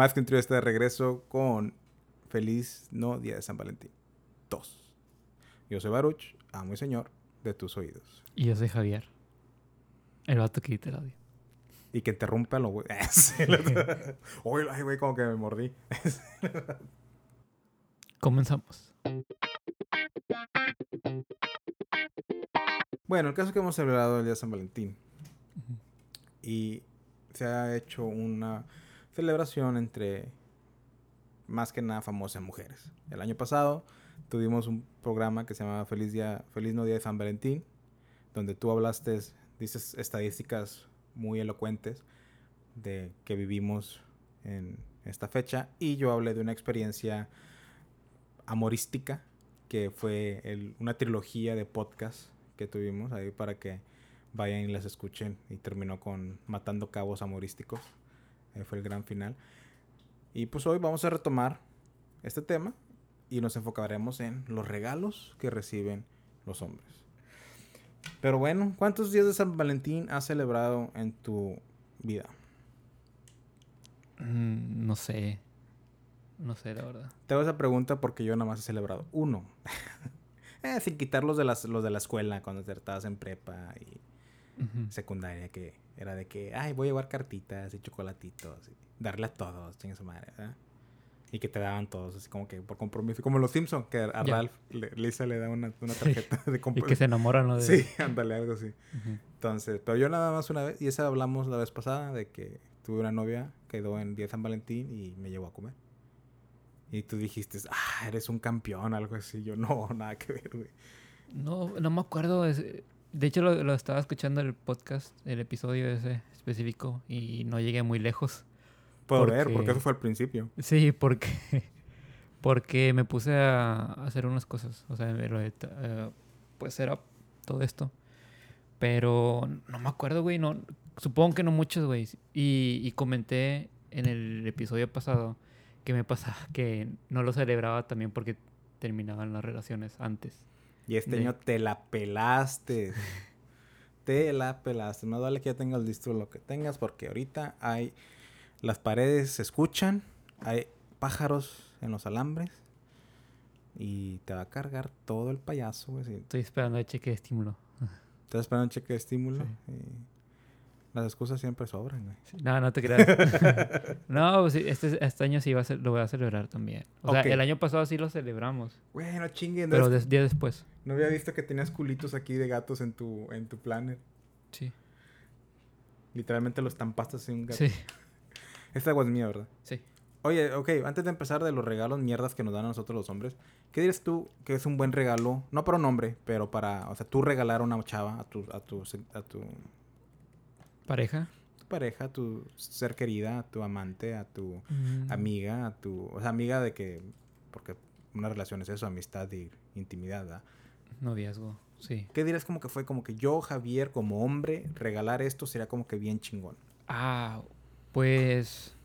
Más que un trío está de regreso con Feliz No Día de San Valentín 2. Yo soy Baruch, amo y señor de tus oídos. Y yo soy Javier. El vato que te el audio. Y que interrumpa lo güey. Uy, ay, güey, como que me mordí. Comenzamos. Bueno, el caso es que hemos celebrado el día de San Valentín. Y se ha hecho una celebración entre más que nada famosas mujeres. El año pasado tuvimos un programa que se llamaba Feliz Día, Feliz No Día de San Valentín, donde tú hablaste, dices estadísticas muy elocuentes de que vivimos en esta fecha y yo hablé de una experiencia amorística que fue el, una trilogía de podcast que tuvimos ahí para que vayan y las escuchen y terminó con Matando Cabos Amorísticos. Fue el gran final. Y pues hoy vamos a retomar este tema y nos enfocaremos en los regalos que reciben los hombres. Pero bueno, ¿cuántos días de San Valentín has celebrado en tu vida? Mm, no sé. No sé, la verdad. Te hago esa pregunta porque yo nada más he celebrado uno. eh, sin quitar los de, las, los de la escuela cuando estabas en prepa y secundaria, que era de que, ay, voy a llevar cartitas y chocolatitos, y darle a todos, chingue su madre, ¿verdad? Y que te daban todos, así como que por compromiso. Como los Simpsons, que a Ralph, Lisa le da una, una tarjeta de compromiso. Y que se enamoran, ¿no? Sí, ándale, algo así. Entonces, pero yo nada más una vez, y esa hablamos la vez pasada, de que tuve una novia, quedó en día de San Valentín y me llevó a comer. Y tú dijiste, ah, eres un campeón, algo así. Yo, no, nada que ver, güey. No, no me acuerdo. De hecho, lo, lo estaba escuchando el podcast, el episodio ese específico, y no llegué muy lejos. Puedo ver, porque eso fue al principio. Sí, porque, porque me puse a hacer unas cosas. O sea, eh, pues era todo esto. Pero no me acuerdo, güey. No, supongo que no muchos, güey. Y, y comenté en el episodio pasado que me pasaba que no lo celebraba también porque terminaban las relaciones antes. Y este año te la pelaste. te la pelaste. No vale que ya tengas listo lo que tengas porque ahorita hay las paredes se escuchan, hay pájaros en los alambres y te va a cargar todo el payaso, güey. Estoy esperando el cheque de estímulo. Estás esperando el cheque de estímulo. Las excusas siempre sobran, güey. No, no te creas. no, pues este, este, año sí va a ser, lo voy a celebrar también. O sea, el año pasado sí lo celebramos. Güey, no chinguen. Pero día después. No había visto que tenías culitos aquí de gatos en tu, en tu planner. Sí. Literalmente los tampaste en un gato. Sí. Esta agua es mía, ¿verdad? Sí. Oye, ok, antes de empezar de los regalos mierdas que nos dan a nosotros los hombres, ¿qué dirías tú que es un buen regalo? No para un hombre, pero para, o sea, tú regalar a una chava, a tu, a tu, a tu pareja. Tu pareja, tu ser querida, a tu amante, a tu mm. amiga, a tu, o sea, amiga de que, porque una relación es eso, amistad y intimidad, ¿verdad? Noviazgo, sí. ¿Qué dirías como que fue como que yo, Javier, como hombre, regalar esto sería como que bien chingón? Ah, pues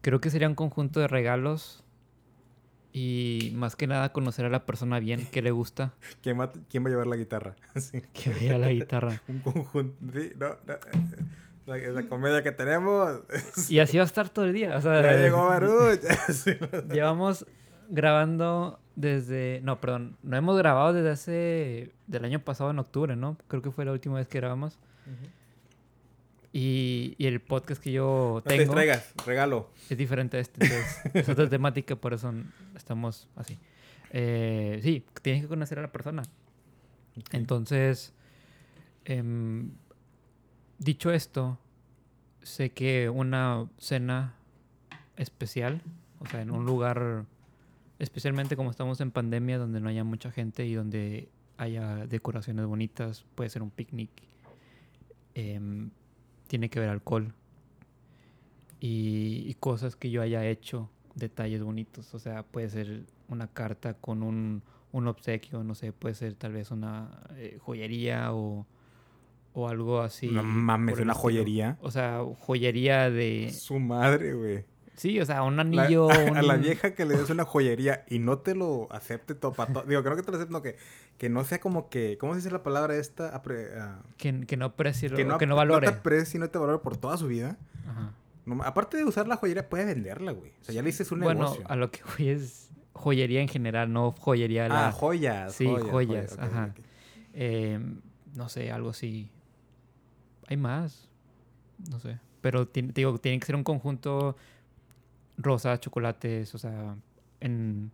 creo que sería un conjunto de regalos y más que nada conocer a la persona bien, que le gusta. ¿Quién va, quién va a llevar la guitarra? Sí. ¿Quién va a llevar la guitarra? un conjunto. Sí, no, no. La, la, comedia que tenemos. y así va a estar todo el día. O sea, ya llegó Baruch. llevamos grabando desde. No, perdón. No hemos grabado desde hace. del año pasado en octubre, ¿no? Creo que fue la última vez que grabamos. Y, y, el podcast que yo tengo. No te traigas, regalo. Es diferente a este. Entonces, es otra temática, por eso estamos así. Eh, sí, tienes que conocer a la persona. Entonces, em, dicho esto, sé que una cena especial, o sea, en un lugar, especialmente como estamos en pandemia, donde no haya mucha gente y donde haya decoraciones bonitas, puede ser un picnic. Eh, tiene que ver alcohol y, cosas que yo haya hecho, detalles bonitos. O sea, puede ser una carta con un, un obsequio, no sé, puede ser tal vez una eh, joyería o, o, algo así. No mames, una joyería. O sea, joyería de... Su madre, güey. Sí, o sea, un anillo. A, la vieja que le des una joyería y no te lo acepte todo Digo, no que te lo acepte, no, que, que no sea como que. ¿Cómo se dice la palabra esta? que, que, no aprecie, que no, que no valore. No te aprecie y no te valore por toda su vida. Ajá. No- aparte de usar la joyería, puede venderla, güey. O sea, ya le dices un bueno, negocio. a lo que voy es joyería en general, no joyería la... Ah, joyas. Sí, joyas, ajá. eh, no sé, algo así. Hay más. No sé. Pero te digo, tiene que ser un conjunto rosa, chocolates, o sea, en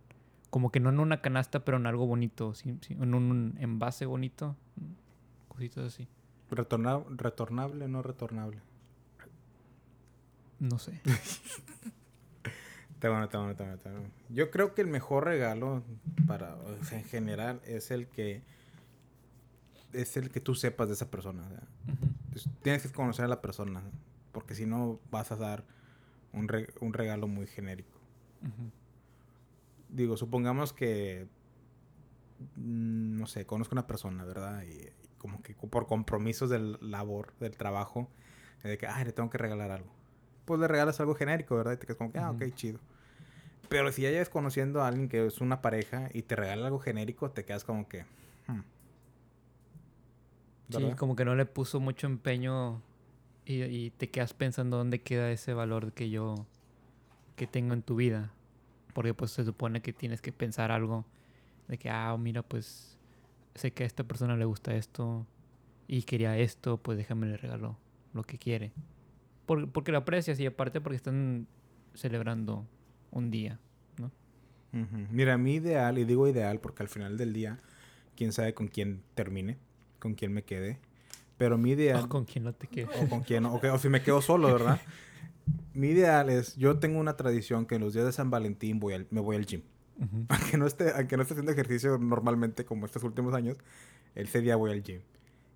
como que no en una canasta, pero en algo bonito, sí, sí, en un envase bonito, cositas así. Retorna- retornable o no retornable. No sé. Está bueno, está bueno, está bueno, está bueno. Yo creo que el mejor regalo para, o sea, en general, es el que es el que tú sepas de esa persona. tienes que conocer a la persona, porque si no vas a dar un, re- un regalo muy genérico. Digo, supongamos que, mm, no sé, conozco a una persona, ¿verdad? Y, y como que por compromisos del labor, del trabajo, de que, ay, le tengo que regalar algo. Pues le regalas algo genérico, ¿verdad? Y te quedas como que, ah, ok, chido. Pero si ya llevas conociendo a alguien que es una pareja y te regala algo genérico, te quedas como que, hmm. Sí, como que no le puso mucho empeño y, y te quedas pensando dónde queda ese valor que yo que tengo en tu vida. Porque pues se supone que tienes que pensar algo de que, ah, mira, pues sé que a esta persona le gusta esto y quería esto, pues déjame le regalo lo que quiere. Por- porque lo aprecias y aparte porque están celebrando un día. Ujú. Mira, mi ideal, y digo ideal porque al final del día, quién sabe con quién termine, con quién me quede. Pero mi ideal, O con quien no te quede. o con quién, o si me quedo solo, ¿verdad? mi ideal es, yo tengo una tradición que en los días de San Valentín voy al, me voy al gym. Ujú. Aunque no, esté, aunque no esté haciendo ejercicio normalmente como estos últimos años, ese día voy al gym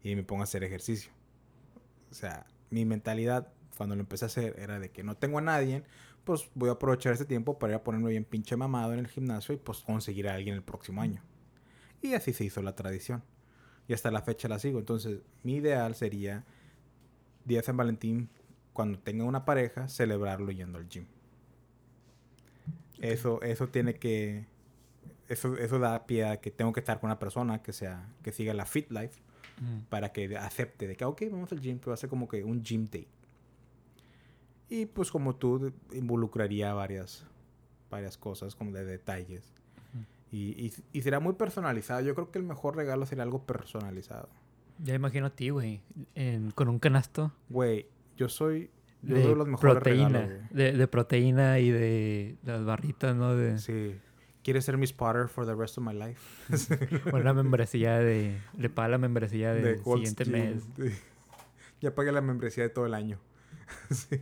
y me pongo a hacer ejercicio. O sea, mi mentalidad cuando lo empecé a hacer era de que no tengo a nadie, pues voy a aprovechar este tiempo para ir a ponerme bien pinche mamado en el gimnasio y pues conseguir a alguien el próximo año. Y así se hizo la tradición. Y hasta la fecha la sigo. Entonces, mi ideal sería día de San Valentín, cuando tenga una pareja, celebrarlo yendo al gym. Eso, eso tiene que. Eso, eso da pie a que tengo que estar con una persona que sea, que siga la fit life Ujú. para que acepte de que, ok, vamos al gym, pero va a ser como que un gym date. Y pues como tú, involucraría varias, varias cosas, como de detalles. Y, y, y será muy personalizado. Yo creo que el mejor regalo sería algo personalizado. Ya imagino a ti, güey, con un canasto Güey, yo soy... Yo de los mejores proteína, regalos, de, de proteína y de las barritas, ¿no? De. Sí. ¿Quieres ser mi spotter for the rest of my life? una membresía de, le paga la membresía del Gold siguiente mes. Ya pagué la membresía de todo el año. sí.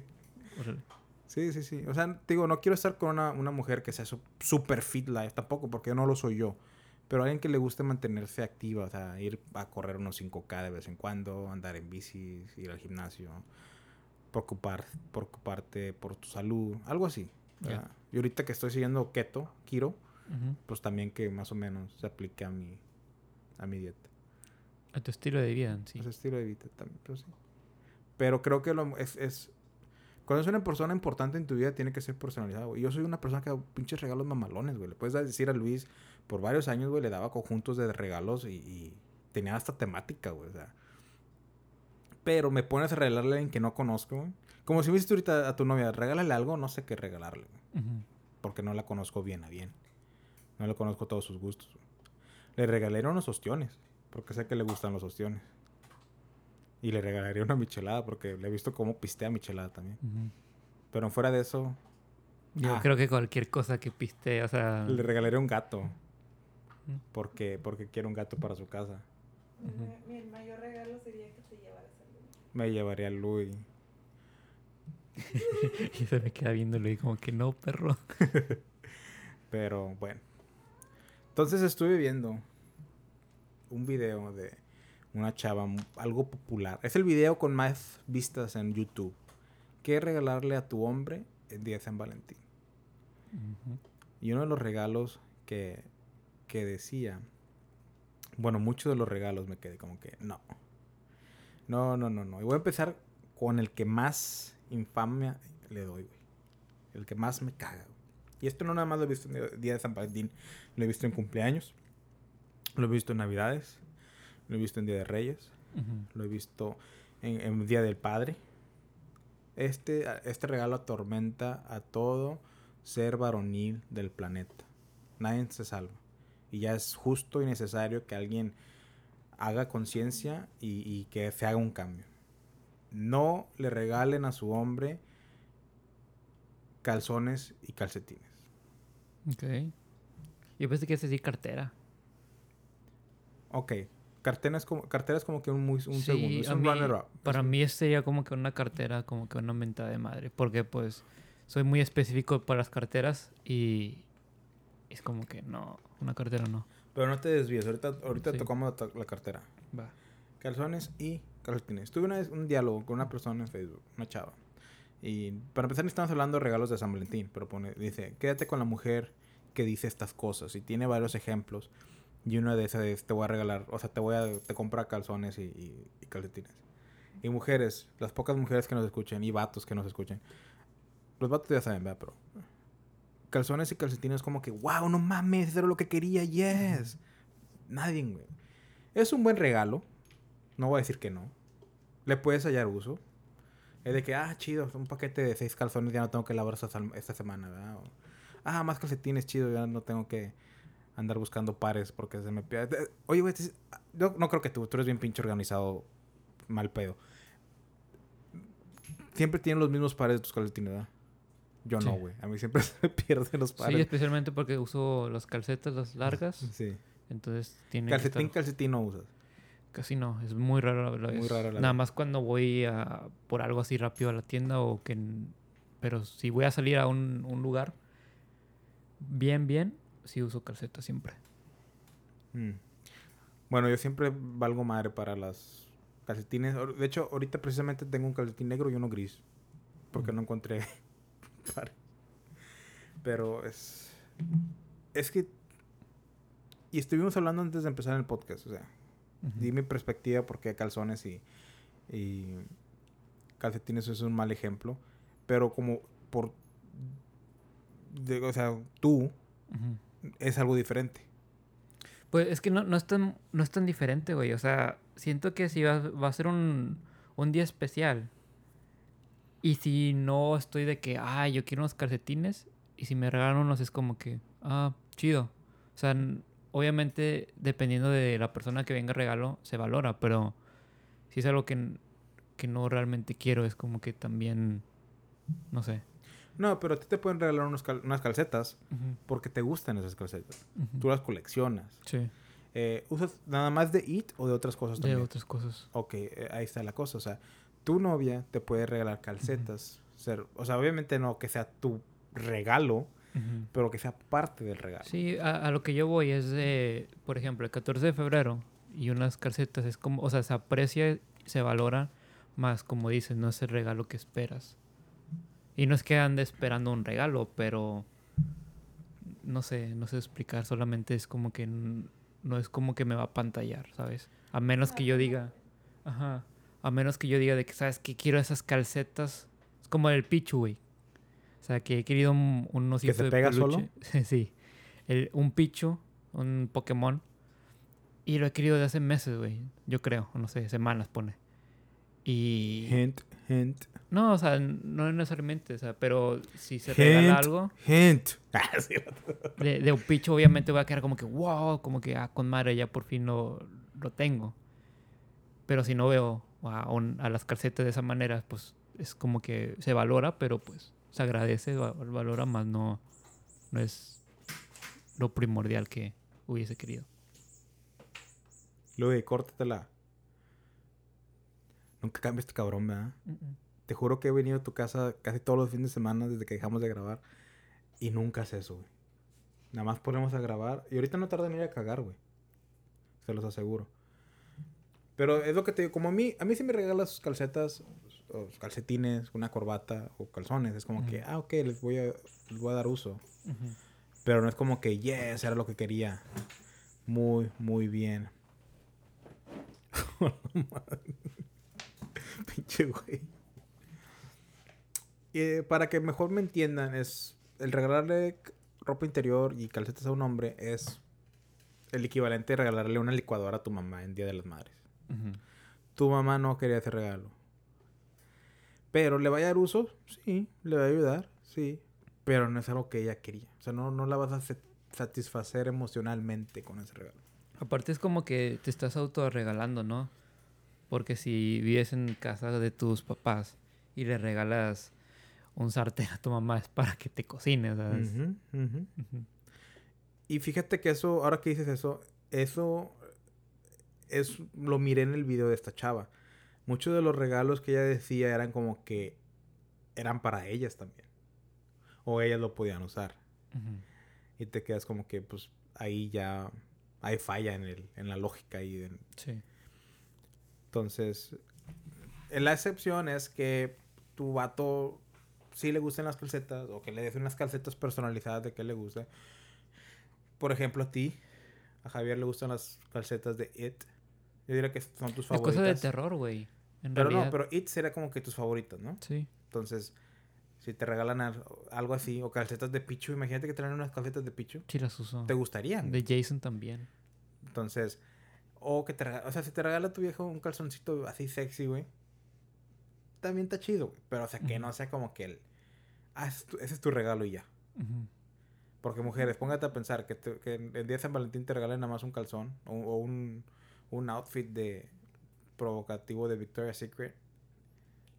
Órale. Sí, sí, sí. O sea, digo, no quiero estar con una, una mujer que sea su- super fit life tampoco, porque no lo soy yo. Pero alguien que le guste mantenerse activa, o sea, ir a correr unos 5K de vez en cuando, andar en bici, ir al gimnasio, preocupar, preocuparte por tu salud, algo así. ¿verdad? Y ahorita que estoy siguiendo keto, kiro, pues también que más o menos se aplique a mi, a mi dieta. A tu estilo de vida, sí. Ese estilo de vida también, pero sí. Pero creo que lo, es, es... Cuando es una persona importante en tu vida, tiene que ser personalizado, güey. Yo soy una persona que da pinches regalos mamalones, güey. Le puedes decir a Luis, por varios años, güey, le daba conjuntos de regalos y, y tenía hasta temática, güey. O sea. Pero me pones a regalarle a alguien que no conozco, güey. Como si me dices ahorita a tu novia, regálale algo, no sé qué regalarle, güey. Porque no la conozco bien a bien. No le conozco todos sus gustos. güey. Le regalé unos ostiones, porque sé que le gustan los ostiones. Y le regalaría una michelada, porque le he visto cómo pistea michelada también. Pero fuera de eso, Yo Ah. creo que cualquier cosa que piste, o sea... le regalaría un gato. Porque, porque quiere un gato para su casa. Mi, mi mayor regalo sería que te llevaras. Me llevaría a Louis. y se me queda viéndolo y como que no, perro. Pero bueno. Entonces estuve viendo un video de una chava, algo popular. Es el video con más vistas en YouTube. ¿Qué regalarle a tu hombre el día de San Valentín? Y uno de los regalos que, que decía, bueno, muchos de los regalos me quedé como que no. No, no, no, no. Y voy a empezar con el que más infamia le doy, güey. El que más me caga. güey. Y esto no nada más lo he visto en el día de San Valentín, lo he visto en cumpleaños, lo he visto en Navidades, lo he visto en Día de Reyes, lo he visto en, en Día del Padre. Este, este regalo atormenta a todo ser varonil del planeta. Nadie se salva. Y ya es justo y necesario que alguien haga conciencia y, y que se haga un cambio. No le regalen a su hombre calzones y calcetines. Ok. Yo pensé que es decir cartera. Ok. Cartera es como, cartera es como que un, muy, un Sí, segundo. Es un mí- runner up. Para mí sería como que una cartera, como que una mentada de madre. Porque pues soy muy específico para las carteras y es como que no, una cartera no. Pero no te desvíes. Ahorita, ahorita Sí. tocamos la, la cartera. Va. Calzones y calcetines. Tuve una vez un diálogo con una persona en Facebook, una chava. Y para empezar, estamos hablando de regalos de San Valentín. Pero pone, dice, quédate con la mujer que dice estas cosas. Y tiene varios ejemplos. Y una de esas es, te voy a regalar, o sea, te voy a, te compra calzones y, y- y calcetines. Y mujeres, las pocas mujeres que nos escuchen y vatos que nos escuchen. Los vatos ya saben, ¿verdad? Pero calzones y calcetines como que, wow, no mames, era lo que quería, yes. Nadie, güey. Es un buen regalo. No voy a decir que no. Le puedes hallar uso. Es de que, ah, chido, un paquete de seis calzones ya no tengo que lavar esta, semana, ¿verdad? Ah, más calcetines, chido, ya no tengo que andar buscando pares porque se me pierde. Oye, güey, yo no creo que tú, tú eres bien pinche organizado, mal pedo. Siempre tienen los mismos pares de tus calcetines, ¿verdad? Yo no, Sí. güey. A mí siempre se me pierden los Sí, pares. especialmente porque uso las calcetas, las largas. Sí. Entonces tiene Calcetín, que estar- calcetín no usas. Casi no, es muy raro la Muy Nada más cuando voy a, por algo así rápido a la tienda o que... Pero si voy a salir a un, un lugar bien, bien, sí uso calcetas siempre. Mm. Bueno, yo siempre valgo madre para las calcetines. De hecho, ahorita precisamente tengo un calcetín negro y uno gris. Porque Mm. no encontré par. Pero es... Es que... Y estuvimos hablando antes de empezar el podcast. O sea, Ujú. di mi perspectiva porque calzones y, y calcetines es un mal ejemplo. Pero como por... de- o sea, tú es algo diferente. Pues es que no, no, es tan, no es tan diferente, güey. O sea, siento que si va, va a ser un, un día especial y si no estoy de que, ah, yo quiero unos calcetines y si me regalan unos es como que, ah, chido. O sea, obviamente dependiendo de la persona que venga a regalo se valora, pero si es algo que, que no realmente quiero es como que también, no sé. No, pero a ti te pueden regalar unos cal- unas calcetas porque te gustan esas calcetas. ujú. Tú las coleccionas. Sí, Eh, ¿Usas nada más de IT o de otras cosas de también? otras cosas. Ok, eh, ahí está la cosa. O sea, tu novia te puede regalar calcetas. o sea, obviamente no que sea tu regalo, pero que sea parte del regalo. Sí, a, a lo que yo voy es de, por ejemplo, el 14 de febrero y unas calcetas es como, o sea, se aprecia, se valora más, como dices, no es el regalo que esperas. Y no es que ande esperando un regalo, pero no sé, no sé explicar, solamente es como que no es como que me va a pantallar, ¿sabes? A menos que yo diga, ajá, a menos que yo diga de que, ¿sabes que Quiero esas calcetas, es como el Pichu, güey. O sea, que he querido un, un osito se de pega peluche. sí. El- un Pichu, un Pokémon. Y lo he querido de hace meses, güey. Yo creo, no sé, semanas pone. Y... Hint, hint, No, o sea, no necesariamente, o sea, pero si se regala Hint. algo hint. Ah, de, de un picho, obviamente voy a quedar como que, wow, como que, ah, con madre, ya por fin lo, lo tengo. Pero si no veo a, un- a las calcetas de esa manera, pues es como que se valora, pero pues se agradece, va- valora más, no, no es lo primordial que hubiese querido. Luis, córtatela. Nunca cambia este cabrón, ¿verdad? Te juro que he venido a tu casa casi todos los fines de semana desde que dejamos de grabar. Y nunca hace eso, güey. Nada más ponemos a grabar. Y ahorita no tarda en ir a cagar, güey. Se los aseguro. Pero es lo que te digo. Como a mí, a mí si me regalas calcetas, o calcetines, una corbata o calzones, es como que, ah, ok, les voy, a, les voy a dar uso. Pero no es como que, yes, era lo que quería. Muy, muy bien. Pinche güey. Y, eh, para que mejor me entiendan, es el regalarle ropa interior y calcetas a un hombre es el equivalente de regalarle una licuadora a tu mamá en Día de las Madres. Tu mamá no quería ese regalo. Pero le va a dar uso, sí, le va a ayudar, sí. Pero no es algo que ella quería. O sea, no, no la vas a sa- satisfacer emocionalmente con ese regalo. Aparte es como que te estás autorregalando, ¿no? Porque si vives en casa de tus papás y le regalas un sartén a tu mamá es para que te cocines, ¿sabes? Y fíjate que eso, ahora que dices eso, eso es lo miré en el video de esta chava. Muchos de los regalos que ella decía eran como que eran para ellas también. O ellas lo podían usar. Y te quedas como que, pues, ahí ya hay falla en, el, en la lógica. Y en- Sí. entonces, en la excepción es que tu vato sí le gusten las calcetas o que le des unas calcetas personalizadas de que le guste. Por ejemplo, a ti, a Javier le gustan las calcetas de It. Yo diría que son tus Es favoritas. cosa de terror, güey. Pero realidad. no, pero It sería como que tus favoritas, ¿no? Sí. Entonces, si te regalan al- algo así, o calcetas de Pichu, imagínate que te traen unas calcetas de Pichu. Sí las uso. Te gustarían. De Jason también. Entonces, o que te regala, o sea, si te regala tu viejo un calzoncito así sexy, güey, también está chido, güey. Pero, o sea, que no sea como que el, ah, ese es tu, ese es tu regalo y ya. Porque, mujeres, póngate a pensar que, te- que el día de San Valentín te regalen nada más un calzón o, o un, un outfit de provocativo de Victoria's Secret.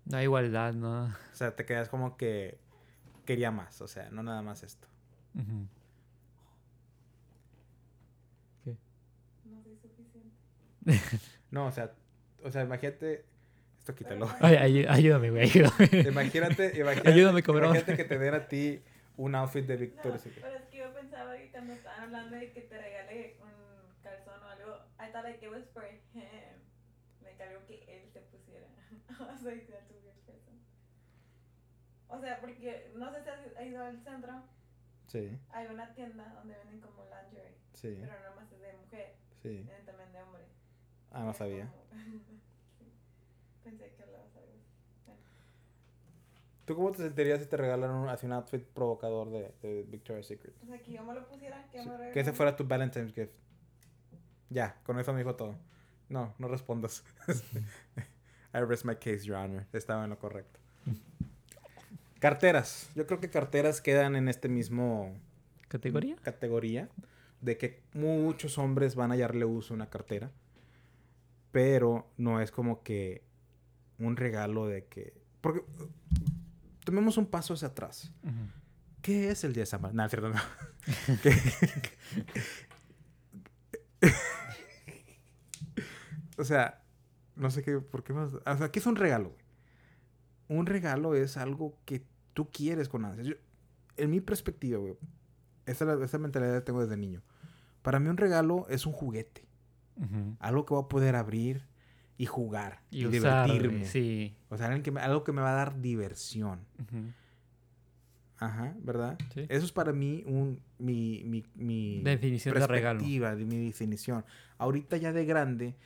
No hay igualdad, ¿no? O sea, te quedas como que quería más, o sea, no nada más esto. No soy suficiente. No, o sea, o sea, imagínate, esto quítalo. Ay, ay- ayúdame, güey, ayúdame. Imagínate, imagínate, Ayúdame, imagínate que te den a ti un outfit de No, Victoria's Secret. pero es que yo pensaba que cuando estaban hablando de que te regale un I thought like it was for him. Like algo que él se pusiera. I was like, that's a weird person. O sea, porque no sé si has ido al centro, Sí, hay una tienda donde venden como lingerie, sí, pero no más es de mujer, sí. venden también de hombre. Ah, no sabía. Sí. Pensé que hablabas algo. Bueno. ¿Tú cómo te sentirías si te regalan un, así un outfit provocador de, de Victoria's Secret? O sea, que yo me lo pusiera, que Sí, me Que ese fuera tu Valentine's gift. Ya, con eso me dijo todo. No, no respondas. I rest my case, Your Honor. Estaba en lo correcto. Carteras. Yo creo que carteras quedan en este mismo ¿Categoría? categoría de que muchos hombres van a hallarle uso a una cartera, pero no es como que un regalo de que porque tomemos un paso hacia atrás. ¿Qué es el día de San Valentín? No, cierto, no. ¿Qué- o sea, no sé qué, por qué más. O sea, ¿qué es un regalo? güey? Un regalo es algo que tú quieres con ansias. Yo- en mi perspectiva, güey, esa, la- esa mentalidad la tengo desde niño. Para mí, un regalo es un juguete. Algo que voy a poder abrir y jugar y, Y, usar, güey, divertirme. Sí. O sea, algo que, me, algo que me va a dar diversión. Ajá, ¿verdad? Sí. Eso es para mí un, mi, mi, mi Definición de regalo. mi definición. Ahorita ya de grande,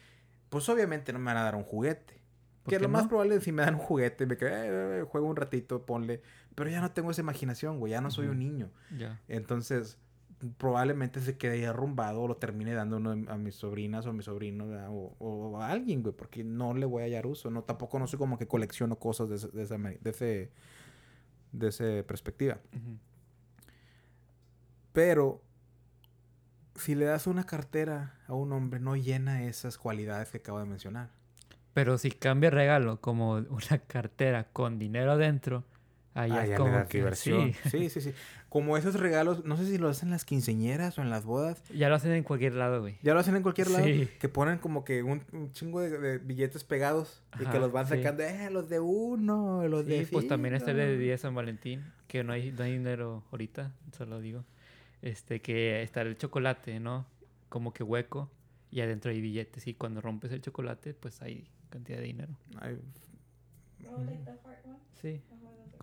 pues obviamente no me van a dar un juguete. ¿Por Que lo más probable es si me dan un juguete, me quedo, "Eh, eh, juego un ratito, ponle. Pero ya no tengo esa imaginación, güey, ya no soy un niño. Ya. Entonces, probablemente se quede ahí arrumbado o lo termine dando uno a mis sobrinas o a mis sobrinos o, o a alguien, güey, porque no le voy a hallar uso. No, tampoco no soy como que colecciono cosas de, ese- de, esa, de ese, de ese perspectiva. Pero si le das una cartera a un hombre, no llena esas cualidades que acabo de mencionar. Pero si cambia regalo como una cartera con dinero adentro, ahí Ah, es como que diversión. sí. Sí, sí, sí. Como esos regalos, no sé si lo hacen en las quinceñeras o en las bodas. Ya lo hacen en cualquier lado, güey. Ya lo hacen en cualquier lado. Sí. Que ponen como que un, un chingo de, de billetes pegados y que Ajá, los van sí. sacando. Eh, los de uno, los de. Sí, pues también está el de cinco". día de San Valentín, que no hay, no hay dinero ahorita, solo digo. Este, que está el chocolate, ¿no? Como que hueco y adentro hay billetes. Y cuando rompes el chocolate, pues hay cantidad de dinero. Ay, Oh. Sí, Oh,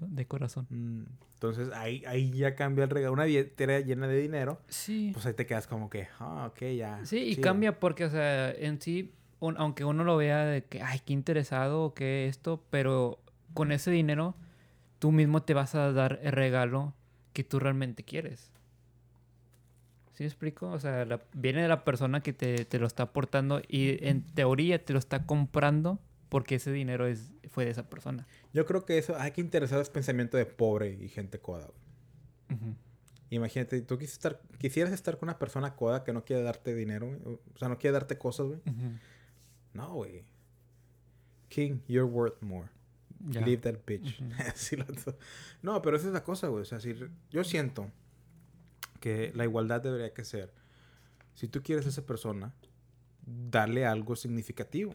de corazón. mm, Entonces ahí, ahí ya cambia el regalo. Una billetera llena de dinero. Sí. Pues ahí te quedas como que, ah, ok, ya. Sí, y chido". cambia porque, o sea, en sí, un- aunque uno lo vea de que, ay, qué interesado o qué esto, pero con ese dinero tú mismo te vas a dar el regalo que tú realmente quieres. ¿Sí me explico? O sea, la- viene de la persona que te, te lo está aportando y en teoría te lo está comprando porque ese dinero es fue de esa persona. Yo creo que eso, hay que interesar ese pensamiento de pobre y gente coda, güey. Ujú. Imagínate, tú quisieras estar, quisieras estar con una persona coda que no quiere darte dinero, güey. O sea, no quiere darte cosas, güey. Ujú. No, güey. King, you're worth more. Ya. Leave that bitch. Ujú. Así lo- no, pero esa es la cosa, güey. O sea, si yo siento que la igualdad debería que ser, si tú quieres a esa persona, darle algo significativo.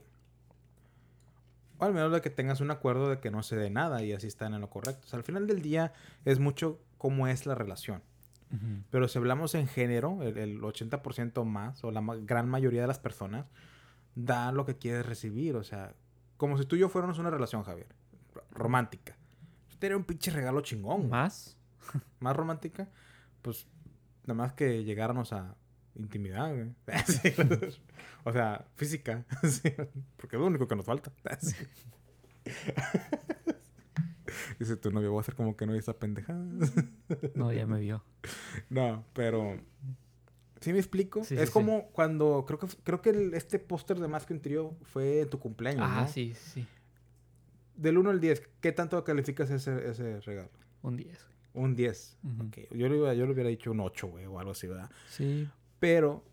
O al menos de que tengas un acuerdo de que no se dé nada y así están en lo correcto. O sea, al final del día es mucho cómo es la relación. Pero si hablamos en género, el, el 80% más, o la ma- gran mayoría de las personas, da lo que quieres recibir. O sea, como si tú y yo fuéramos una relación, Javier. Romántica. Te un pinche regalo chingón. ¿Más? Más romántica, pues nada más que llegáramos a intimidad, güey. Sí. o sea, física. Sí. Porque es lo único que nos falta. Sí. Dice tu novio, voy a hacer como que no hay esa pendejada. No, ya me vio. No, pero. ¿Sí me explico? Es como cuando. Creo que, creo que el- este póster de Más que un trío fue en tu cumpleaños. Ah, ¿no? sí, sí. Del 1 al 10, ¿qué tanto calificas ese, ese regalo? Un 10. Un 10. Ujú. Ok, Yo, le, hubiera- yo le hubiera dicho un 8, güey, o algo así, ¿verdad? Sí. Pero.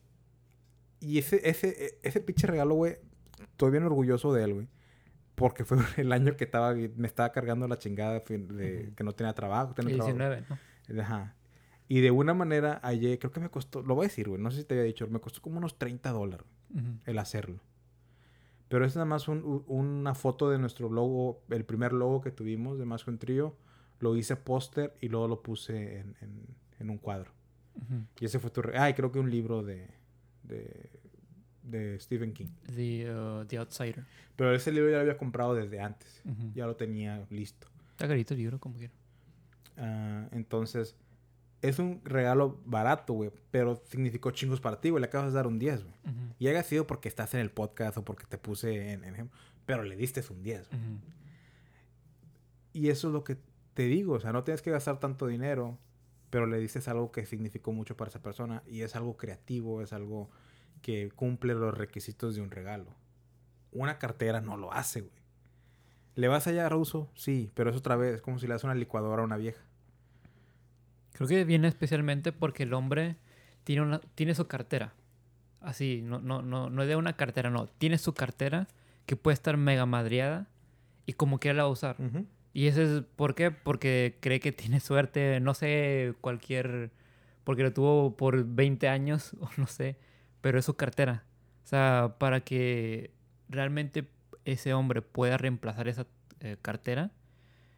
Y ese, ese, ese pinche regalo, güey. Estoy bien orgulloso de él, güey. Porque fue el año que estaba, me estaba cargando la chingada de, que no tenía trabajo. Tenía El trabajo. 19, ¿no? Ajá. Y de una manera, ayer, creo que me costó, lo voy a decir, güey, no sé si te había dicho, me costó como unos 30 dólares el hacerlo. Pero es nada más un- una foto de nuestro logo, el primer logo que tuvimos de Más que un Trío. Lo hice póster y luego lo puse en, en- en un cuadro. Y ese fue tu... re- Ah, y creo que un libro de, de, de Stephen King. The, uh, The Outsider. Pero ese libro ya lo había comprado desde antes. Ya lo tenía listo. Está carito el libro, como quiera. Ah, entonces, es un regalo barato, güey. Pero significó chingos para ti, güey. Le acabas de dar un 10, güey. Ujú. Y haya sido porque estás en el podcast o porque te puse en, en. Pero le diste un 10, güey. Ujú. Y eso es lo que te digo. O sea, no tienes que gastar tanto dinero. Pero le diste algo que significó mucho para esa persona. Y es algo creativo. Es algo que cumple los requisitos de un regalo. Una cartera no lo hace, güey. ¿Le vas a uso? Sí. Pero es otra vez. Es como si le das una licuadora a una vieja. Creo que viene especialmente porque el hombre tiene, una, tiene su cartera. Así, no, no, no, no es de una cartera, no. Tiene su cartera que puede estar mega madreada y como quiera la va a usar. Ujú. Y ese es, ¿por qué? Porque cree que tiene suerte, no sé, cualquier... Porque lo tuvo por 20 años, o no sé, pero es su cartera. O sea, para que realmente ese hombre pueda reemplazar esa eh, cartera,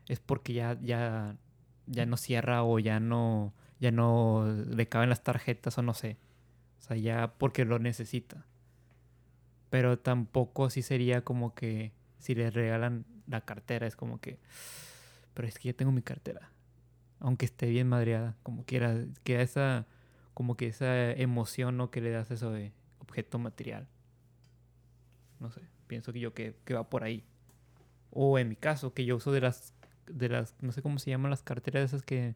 es porque ya, ya, ya no cierra o ya no, ya no le caben las tarjetas o no sé. O sea, ya porque lo necesita. Pero tampoco sí sería como que si le regalan la cartera, es como que, pero es que ya tengo mi cartera. Aunque esté bien madreada, como quiera, queda esa, como que esa emoción ¿no? que le das a eso de objeto material. No sé, pienso que yo que, que va por ahí. O en mi caso, que yo uso de las, de las, no sé cómo se llaman las carteras esas que,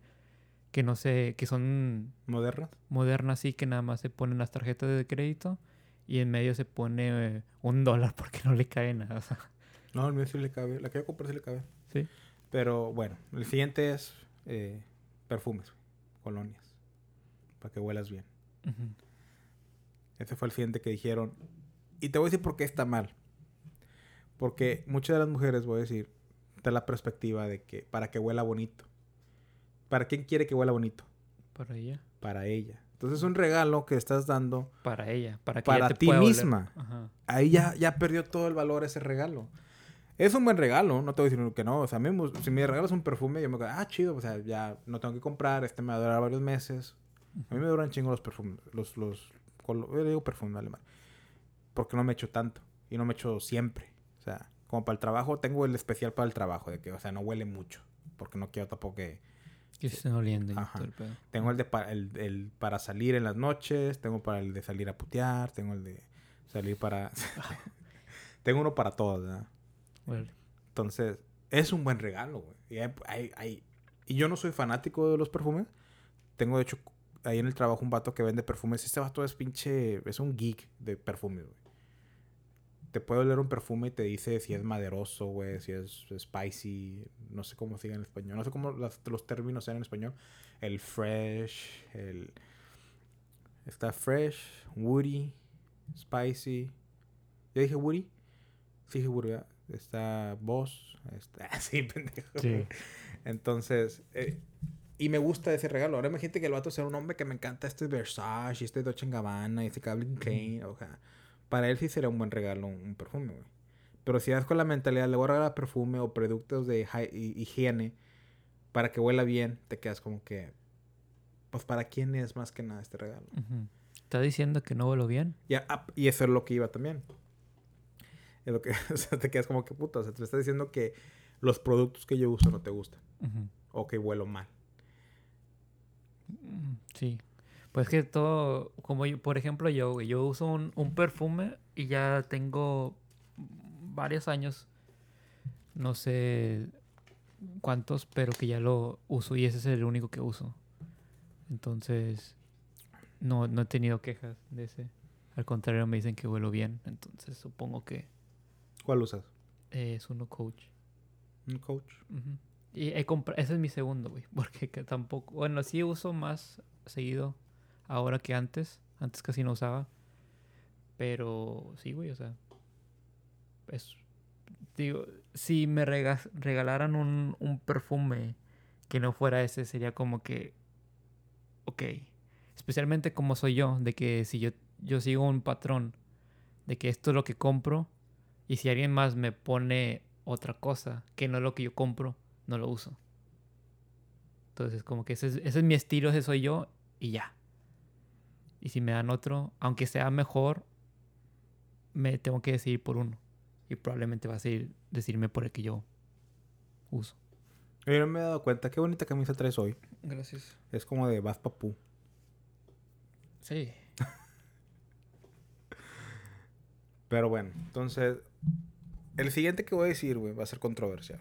que no sé, que son ¿Modernas? modernas así, que nada más se ponen las tarjetas de crédito y en medio se pone eh, un dólar porque no le cae nada. o sea, No, el mío sí le cabe. La que yo compré sí le cabe. Sí. Pero bueno, el siguiente es eh, perfumes, colonias. Para que huelas bien. Ese fue el siguiente que dijeron. Y te voy a decir por qué está mal. Porque muchas de las mujeres, voy a decir, da la perspectiva de que para que huela bonito. ¿Para quién quiere que huela bonito? Para ella. Para ella. Entonces es un regalo que estás dando. Para ella. Para que Para ella te ti misma. Ajá. Ahí ya, ya perdió todo el valor ese regalo. Es un buen regalo, no te voy a decir que no. O sea, a mí, si me regalas un perfume, yo me quedo, ah, chido, o sea, ya no tengo que comprar, este me va a durar varios meses. A mí me duran chingo los perfumes, los, los, yo le digo perfume alemán. Porque no me echo tanto y no me echo siempre. O sea, como para el trabajo, tengo el especial para el trabajo, de que, o sea, no huele mucho. Porque no quiero tampoco que... Que se estén oliendo Ajá. todo el pedo. Tengo el de pa- el, el para salir en las noches, tengo para el de salir a putear, tengo el de salir para... tengo uno para todos, ¿verdad? Entonces, es un buen regalo, güey. Y, hay- hay- y yo no soy fanático de los perfumes. Tengo, de hecho, ahí en el trabajo un vato que vende perfumes. Este vato es pinche... Es un geek de perfumes, güey. te puede oler un perfume y te dice si es maderoso, güey, si es spicy, no sé cómo sigue en español, no sé cómo los términos sean en español. El fresh, el... Está fresh, woody, spicy. ¿Ya dije woody? Sí dije woody. Está boss, está... Sí, pendejo. Sí. Entonces, eh, y me gusta ese regalo. Ahora imagínate que el vato sea un hombre que me encanta este Versace, este Dolce Gabbana, este Calvin Klein. O sea, para él sí sería un buen regalo un, perfume, güey. Pero si das con la mentalidad, le voy a regalar perfume o productos de hi- hi- higiene para que huela bien, te quedas como que, pues, ¿para quién es más que nada este regalo? Ujú. ¿Estás diciendo que no vuelo bien? Y, a- y eso es lo que iba también. Lo que, o sea, te quedas como que puta. O sea, te estás diciendo que los productos que yo uso no te gustan. O que huelo mal. Mm, Sí. Pues que todo, como yo, por ejemplo yo, yo uso un, un perfume y ya tengo varios años, no sé cuántos, pero que ya lo uso y ese es el único que uso. Entonces, no, no he tenido quejas de ese. Al contrario, me dicen que huelo bien, entonces supongo que ¿Cuál usas? eh, es uno coach. Un coach. Y he ese es mi segundo, güey. Porque que tampoco. Bueno, sí uso más seguido ahora que antes. Antes casi no usaba. Pero sí, güey, o sea. Es. Digo, si me rega- regalaran un, un perfume que no fuera ese, sería como que. Ok. Especialmente como soy yo, de que si yo, yo sigo un patrón de que esto es lo que compro y si alguien más me pone otra cosa que no es lo que yo compro, no lo uso. Entonces, como que ese es, ese es mi estilo, ese soy yo y ya. Y si me dan otro, aunque sea mejor, me tengo que decidir por uno. Y probablemente va a ser decirme por el que yo uso. Yo no me he dado cuenta. Qué bonita camisa traes hoy. Gracias. Es como de Baz Papú. Sí. Pero bueno, entonces... El siguiente que voy a decir, güey, va a ser controversial.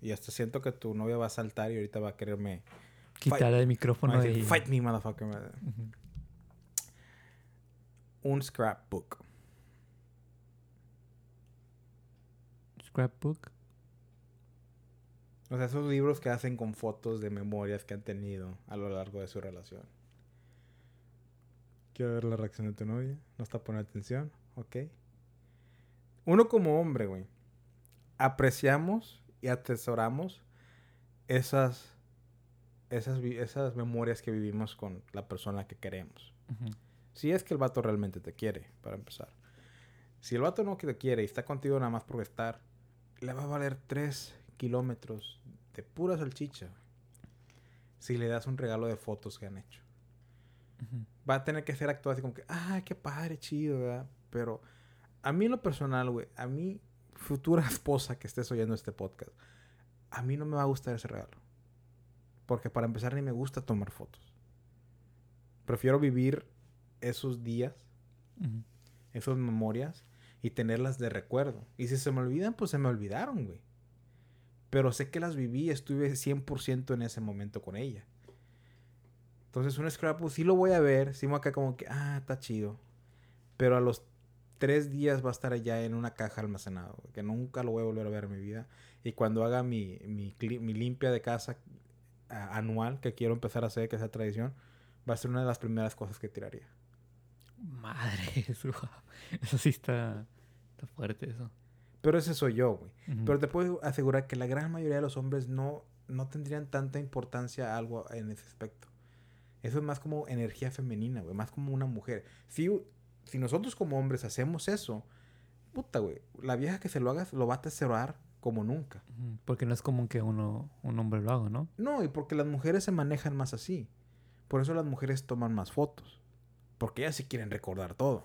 Y hasta siento que tu novia va a saltar y ahorita va a quererme... Quitar el micrófono decir, y... Fight me, motherfucker. Un scrapbook. Scrapbook. O sea, esos libros que hacen con fotos de memorias que han tenido a lo largo de su relación. Quiero ver la reacción de tu novia. No está poniendo atención. Ok. Uno como hombre, güey. Apreciamos y atesoramos esas, esas, esas memorias que vivimos con la persona que queremos. Si es que el vato realmente te quiere, para empezar. Si el vato no te quiere y está contigo nada más por estar, le va a valer 3 kilómetros de pura salchicha. Si le das un regalo de fotos que han hecho. Va a tener que ser actuado así como que, ay, qué padre, chido, ¿verdad? Pero a mí en lo personal, güey, a mi futura esposa que estés oyendo este podcast, a mí no me va a gustar ese regalo. Porque para empezar ni me gusta tomar fotos. Prefiero vivir esos días esas memorias y tenerlas de recuerdo. Y si se me olvidan, pues se me olvidaron, güey. Pero sé que las viví estuve 100% en ese momento con ella. Entonces un scrapbook sí lo voy a ver, sí me voy a quedar como que, ah, está chido. Pero a los tres días va a estar allá en una caja almacenado, que nunca lo voy a volver a ver en mi vida. Y cuando haga mi, mi, mi limpia de casa anual, que quiero empezar a hacer, que sea tradición, va a ser una de las primeras cosas que tiraría. Madre, eso, eso sí está, está fuerte eso. Pero ese soy yo, güey. Pero te puedo asegurar que la gran mayoría de los hombres no, no tendrían tanta importancia a algo en ese aspecto. Eso es más como energía femenina, güey. Más como una mujer. Si, si nosotros como hombres hacemos eso, puta, güey. La vieja que se lo hagas lo va a atesorar como nunca. Porque no es común que uno, un hombre lo haga, ¿no? No, y porque las mujeres se manejan más así. Por eso las mujeres toman más fotos. Porque ellas sí quieren recordar todo.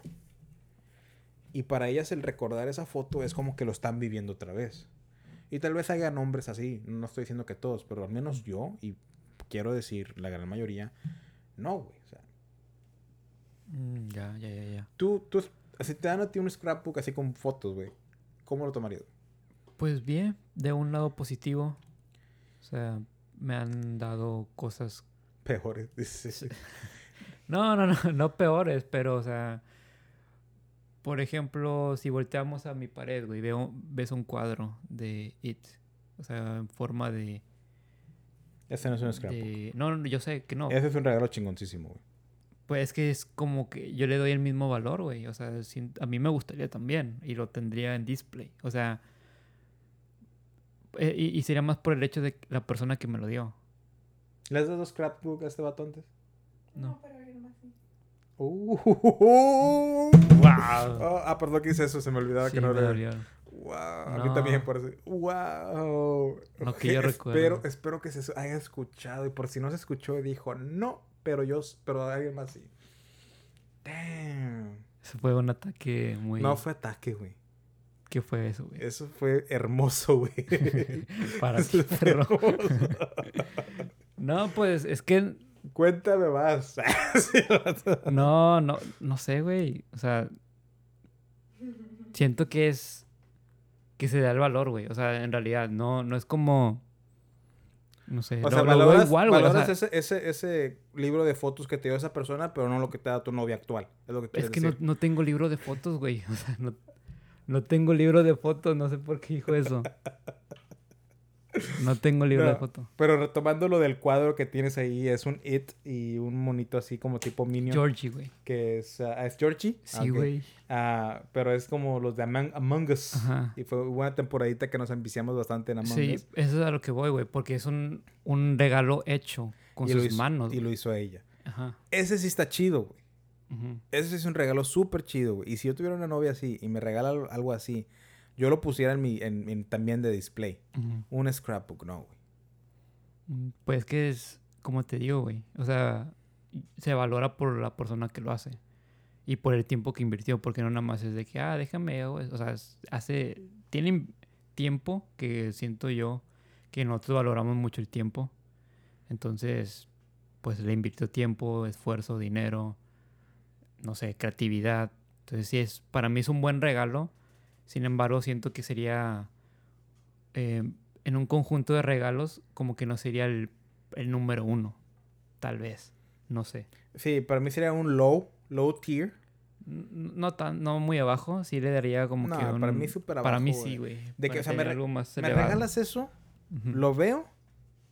Y para ellas el recordar esa foto es como que lo están viviendo otra vez. Y tal vez hayan hombres así. No estoy diciendo que todos, pero al menos yo, y quiero decir la gran mayoría, no, güey. O sea, Mm, ya, ya, ya, ya. tú, tú, si te dan a ti un scrapbook así con fotos, güey, ¿cómo lo tomarías? Pues bien, de un lado positivo. O sea, me han dado cosas. Peores. No, no, no, no peores, pero, o sea. Por ejemplo, si volteamos a mi pared, güey, veo, ves un cuadro de It. O sea, en forma de... Ese no es un scrapbook. de- No, no, yo sé que no. Ese es un regalo chingoncísimo, güey. Pues es que es como que yo le doy el mismo valor, güey. O sea, sin- a mí me gustaría también. Y lo tendría en display. O sea... eh, y, y sería más por el hecho de la persona que me lo dio. ¿Le has dado scrapbook a este vato antes? No, No. pero alguien más sí. Uh, ¡Wow! Oh, ah, perdón que hice eso, se me olvidaba Sí, que no me era. Wow, a mí No. también parece. Wow. Lo que yo espero, recuerdo. espero que se haya escuchado y por si no se escuchó dijo no, pero yo, pero alguien más sí. Damn. Eso fue un ataque muy... No fue ataque, güey. ¿Qué fue eso, güey? Eso fue hermoso, güey. Para ti, perro. No, pues es que Cuéntame más. No, no, no sé, güey. O sea, siento que es que se da el valor, güey. O sea, en realidad, no, no es como. No sé, O lo- sea, lo valoras, igual, güey. o valoras sea, ese, ese, ese libro de fotos que te dio esa persona, pero no lo que te da tu novia actual. Es lo que es que no, no tengo libro de fotos, güey. O sea, no, no tengo libro de fotos, no sé por qué dijo eso. No tengo libro de No, fotos. Pero retomando lo del cuadro que tienes ahí, es un It y un monito así como tipo Minion. Georgie, güey. Que es, ah, ¿es Georgie? Ah, Sí, ok. güey. Ah, pero es como los de Among, Among Us. Ajá. Y fue una temporadita que nos ambiciamos bastante en Among Sí, Us. eso es a lo que voy, güey. Porque es un, un regalo hecho con y sus hizo- manos. Y lo hizo ella. Ajá. Ese sí está chido, güey. Ese sí es un regalo súper chido, güey. Y si yo tuviera una novia así y me regala al- algo así, yo lo pusiera en mi, en, en- también de display. Un scrapbook, no, güey. Mm, Pues que es, como te digo, güey. O sea, se valora por la persona que lo hace. Y por el tiempo que invirtió. Porque no nada más es de que, ah, déjame, eso. o sea, hace, tiene tiempo que siento yo que nosotros valoramos mucho el tiempo. Entonces, pues le invirtió tiempo, esfuerzo, dinero, no sé, creatividad. Entonces, sí, es, para mí es un buen regalo. Sin embargo, siento que sería eh, en un conjunto de regalos, como que no sería el, el número uno, tal vez. No sé. Sí, para mí sería un low, low tier. No tan, no muy abajo, sí le daría como No, que un... para mí súper Para mí abajo, sí, güey. De que, o sea, me algo más regalas eso, lo veo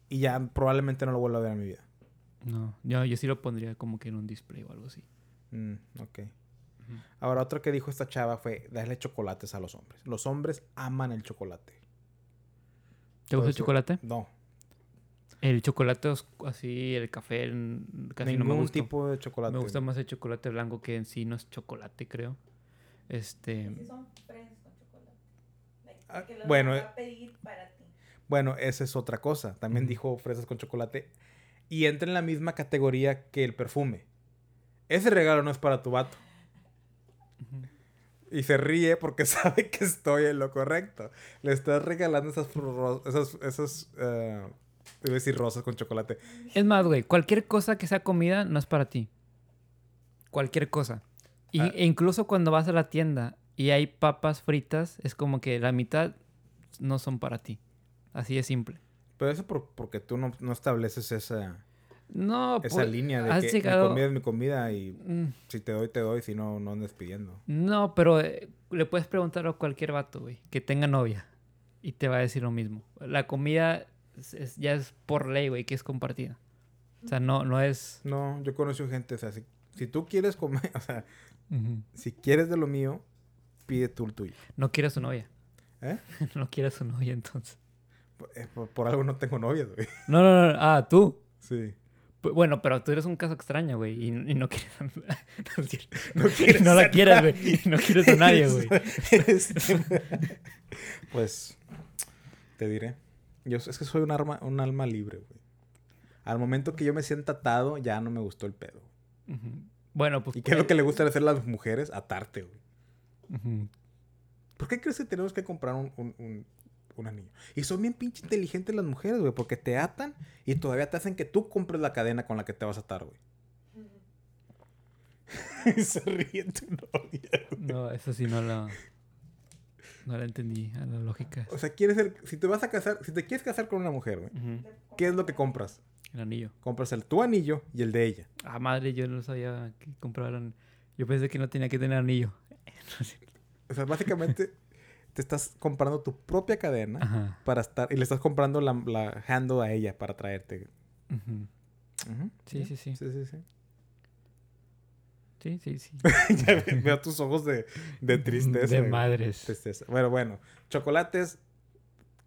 y ya probablemente no lo vuelva a ver en mi vida. No, yo, yo sí lo pondría como que en un display o algo así. Mm, ok. Ahora, otro que dijo esta chava fue darle chocolates a los hombres. Los hombres aman el chocolate. ¿Te gusta el chocolate? No, El chocolate os- así, el café, casi ningún no me gusta. tipo de chocolate. Me gusta más el chocolate blanco que en sí no es chocolate, creo. Este... Sí son fresas con chocolate. Ah, que los bueno, eh. a pedir para ti. Bueno, esa es otra cosa. También dijo fresas con chocolate. Y entra en la misma categoría que el perfume. Ese regalo no es para tu vato. Y se ríe porque sabe que estoy en lo correcto. Le estás regalando esas, esas, esas a decir rosas con chocolate. Es más, güey, cualquier cosa que sea comida no es para ti. Cualquier cosa. Y- Ah. E incluso cuando vas a la tienda y hay papas fritas, es como que la mitad no son para ti. Así de simple. Pero eso por- porque tú no, no estableces esa, No, esa pues, línea de que llegado- mi comida es mi comida y mm, si te doy, te doy, si no, no andes pidiendo. No, pero eh, le puedes preguntar a cualquier vato, güey, que tenga novia. Y te va a decir lo mismo. La comida es- es- ya es por ley, güey, que es compartida. O sea, no, no es... No, yo conozco gente, o sea, si, si tú quieres comer, o sea, si quieres de lo mío, pide tú el tuyo. No quiere a su novia. ¿Eh? no quiere a su novia, entonces. Por, eh, por- por algo no tengo novia, güey. No, no, no. Ah, tú. Sí. Bueno, pero tú eres un caso extraño, güey. Y, y no quieres. no. No quieres No la quieres, güey. nadie. No quieres a nadie, güey. Este- pues, te diré. Yo es que soy un, arma, un alma libre, güey. Al momento que yo me sienta atado, ya no me gustó el pedo. Bueno, pues. ¿Y qué es lo que le gusta hacer a las mujeres? Atarte, güey. ¿Por qué crees que tenemos que comprar un, un, un- un anillo? Y son bien pinche inteligentes las mujeres, güey, porque te atan y todavía te hacen que tú compres la cadena con la que te vas a atar, güey. Y se ríe tu novia, güey. No, eso sí no la. No la entendí a la lógica. O sea, quieres ser, si te vas a casar, si te quieres casar con una mujer, güey. ¿qué es lo que compras? El anillo. Compras el tu anillo y el de ella. Ah, madre, yo no sabía que compraran. Yo pensé que no tenía que tener anillo. O sea, básicamente te estás comprando tu propia cadena Ajá. para estar... Y le estás comprando la, la handle a ella para traerte. Sí, sí, sí. Sí, sí, sí. Sí, sí, sí. ya ve- veo tus ojos de, de tristeza. De madres. Tristeza. Bueno, bueno. Chocolates.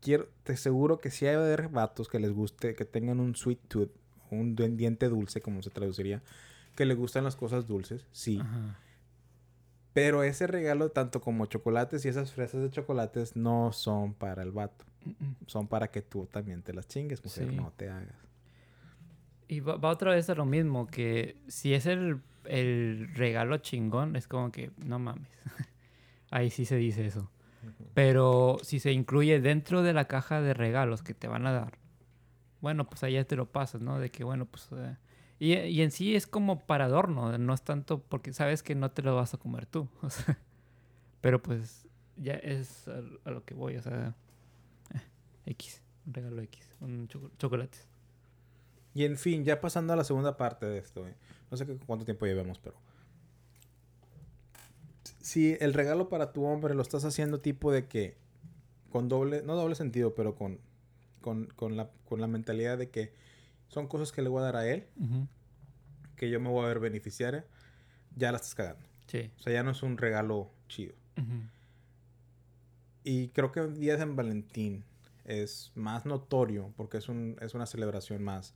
Quiero, te aseguro que si hay de haber vatos que les guste, que tengan un sweet tooth, un diente dulce, como se traduciría, que les gustan las cosas dulces, sí. Ajá. Pero ese regalo, tanto como chocolates y esas fresas de chocolates, no son para el vato. Mm, mm. Son para que tú también te las chingues, mujer. Sí. No te hagas. Y va, va otra vez a lo mismo, que si es el, el regalo chingón, es como que, no mames. Ahí sí se dice eso. Pero si se incluye dentro de la caja de regalos que te van a dar, bueno, pues ahí ya te lo pasas, ¿no? De que, bueno, pues... eh, y, y en sí es como para adorno, no es tanto porque sabes que no te lo vas a comer tú. o sea, pero pues ya es a, a lo que voy, o sea... eh, X, un regalo X, un choco- chocolates. Y en fin, ya pasando a la segunda parte de esto, eh, no sé cuánto tiempo llevamos, pero. Si el regalo para tu hombre lo estás haciendo tipo de que. Con doble. No doble sentido, pero con. Con, con la, con la mentalidad de que son cosas que le voy a dar a él, que yo me voy a ver beneficiaria, ya la estás cagando. Sí. O sea, ya no es un regalo chido. Y creo que el día de San Valentín es más notorio porque es, un, es una celebración más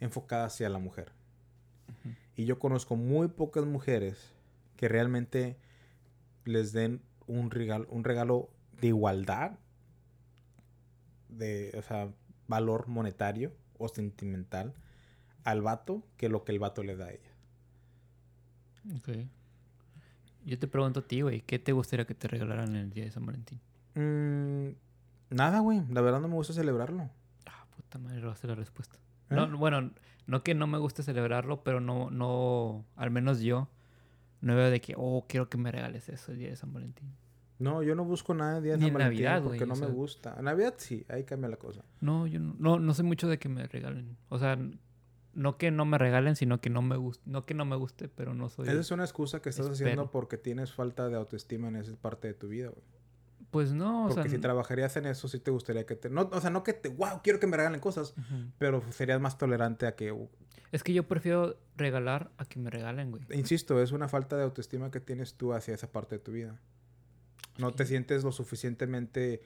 enfocada hacia la mujer. Y yo conozco muy pocas mujeres que realmente les den un regalo, un regalo de igualdad, de, o sea, valor monetario o sentimental al vato que lo que el vato le da a ella. Ok. Yo te pregunto a ti, güey, ¿qué te gustaría que te regalaran en el día de San Valentín? Mm, nada, güey. La verdad no me gusta celebrarlo. Ah, puta madre, va a ser la respuesta. ¿Eh? No, no, bueno, no que no me guste celebrarlo, pero no, no, al menos yo, no veo de que, oh, quiero que me regales eso el día de San Valentín. No, yo no busco nada de día de Navidad, porque no o me gusta. En Navidad sí, ahí cambia la cosa. No, yo no, no, no soy mucho de que me regalen. O sea, no que no me regalen, sino que no me guste, no que no me guste, pero no soy... Esa es una excusa que estás haciendo porque tienes falta de autoestima en esa parte de tu vida, güey. Pues no, o Porque sea... si trabajarías en eso, sí te gustaría que te... No, o sea, no que te... ¡Wow! Quiero que me regalen cosas. Pero serías más tolerante a que... Es que yo prefiero regalar a que me regalen, güey. Insisto, es una falta de autoestima que tienes tú hacia esa parte de tu vida. No te sientes lo suficientemente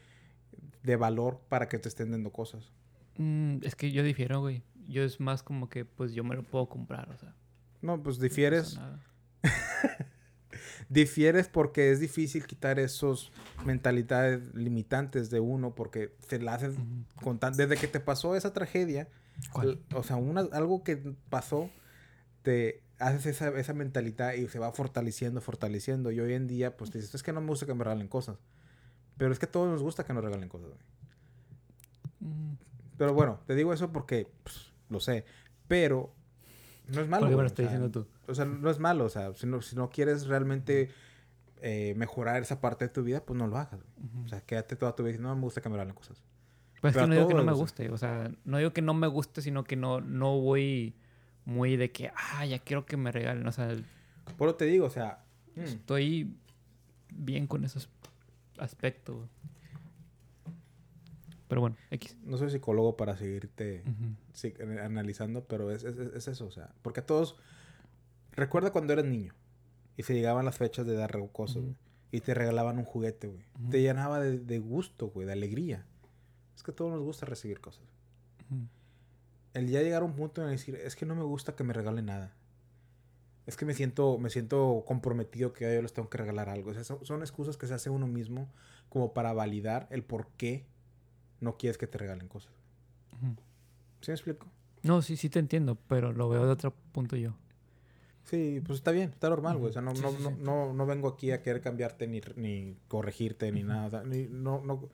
de valor para que te estén dando cosas. Mm, es que yo difiero, güey. Yo es más como que, pues, yo me lo puedo comprar, o sea. No, pues no difieres... nada. Difieres porque es difícil quitar esos mentalidades limitantes de uno porque se la haces Ujú. con tan- desde que te pasó esa tragedia, o sea, una, algo que pasó, te haces esa, esa mentalidad y se va fortaleciendo, fortaleciendo. Y hoy en día, pues te dices, es que no me gusta que me regalen cosas. Pero es que a todos nos gusta que nos regalen cosas. güey. Mm, Pero bueno, te digo eso porque pues, lo sé. Pero no es malo. ¿Por qué me lo estás diciendo tú? o sea, no es malo, o sea, si no, si no quieres realmente eh, mejorar esa parte de tu vida, pues no lo hagas. güey. O sea, quédate toda tu vida diciendo, no me gusta que me regalen cosas. Pues es que no digo que no me guste. O sea, no digo que no me guste, sino que no, no voy muy de que, ah, ya quiero que me regalen. O sea, Por eso te digo, o sea, mm, estoy bien con esos aspectos. Pero bueno, X. no soy psicólogo para seguirte eh, analizando, pero es, es- es eso, o sea, porque a todos, recuerda cuando eras niño y se llegaban las fechas de dar cosas, y te regalaban un juguete, güey. Te llenaba de, de gusto, güey, de alegría. Es que a todos nos gusta recibir cosas. El ya llegar a un punto en decir, es que no me gusta que me regalen nada. Es que me siento, me siento comprometido que yo les tengo que regalar algo. O sea, son, son excusas que se hace uno mismo como para validar el por qué no quieres que te regalen cosas. ¿Sí me explico? No, sí, sí te entiendo, pero lo veo de otro punto yo. Sí, pues está bien, está normal, güey. O sea, no, Sí, no, sí, no, sí. no, no vengo aquí a querer cambiarte ni, ni corregirte ni nada. ni- no, no,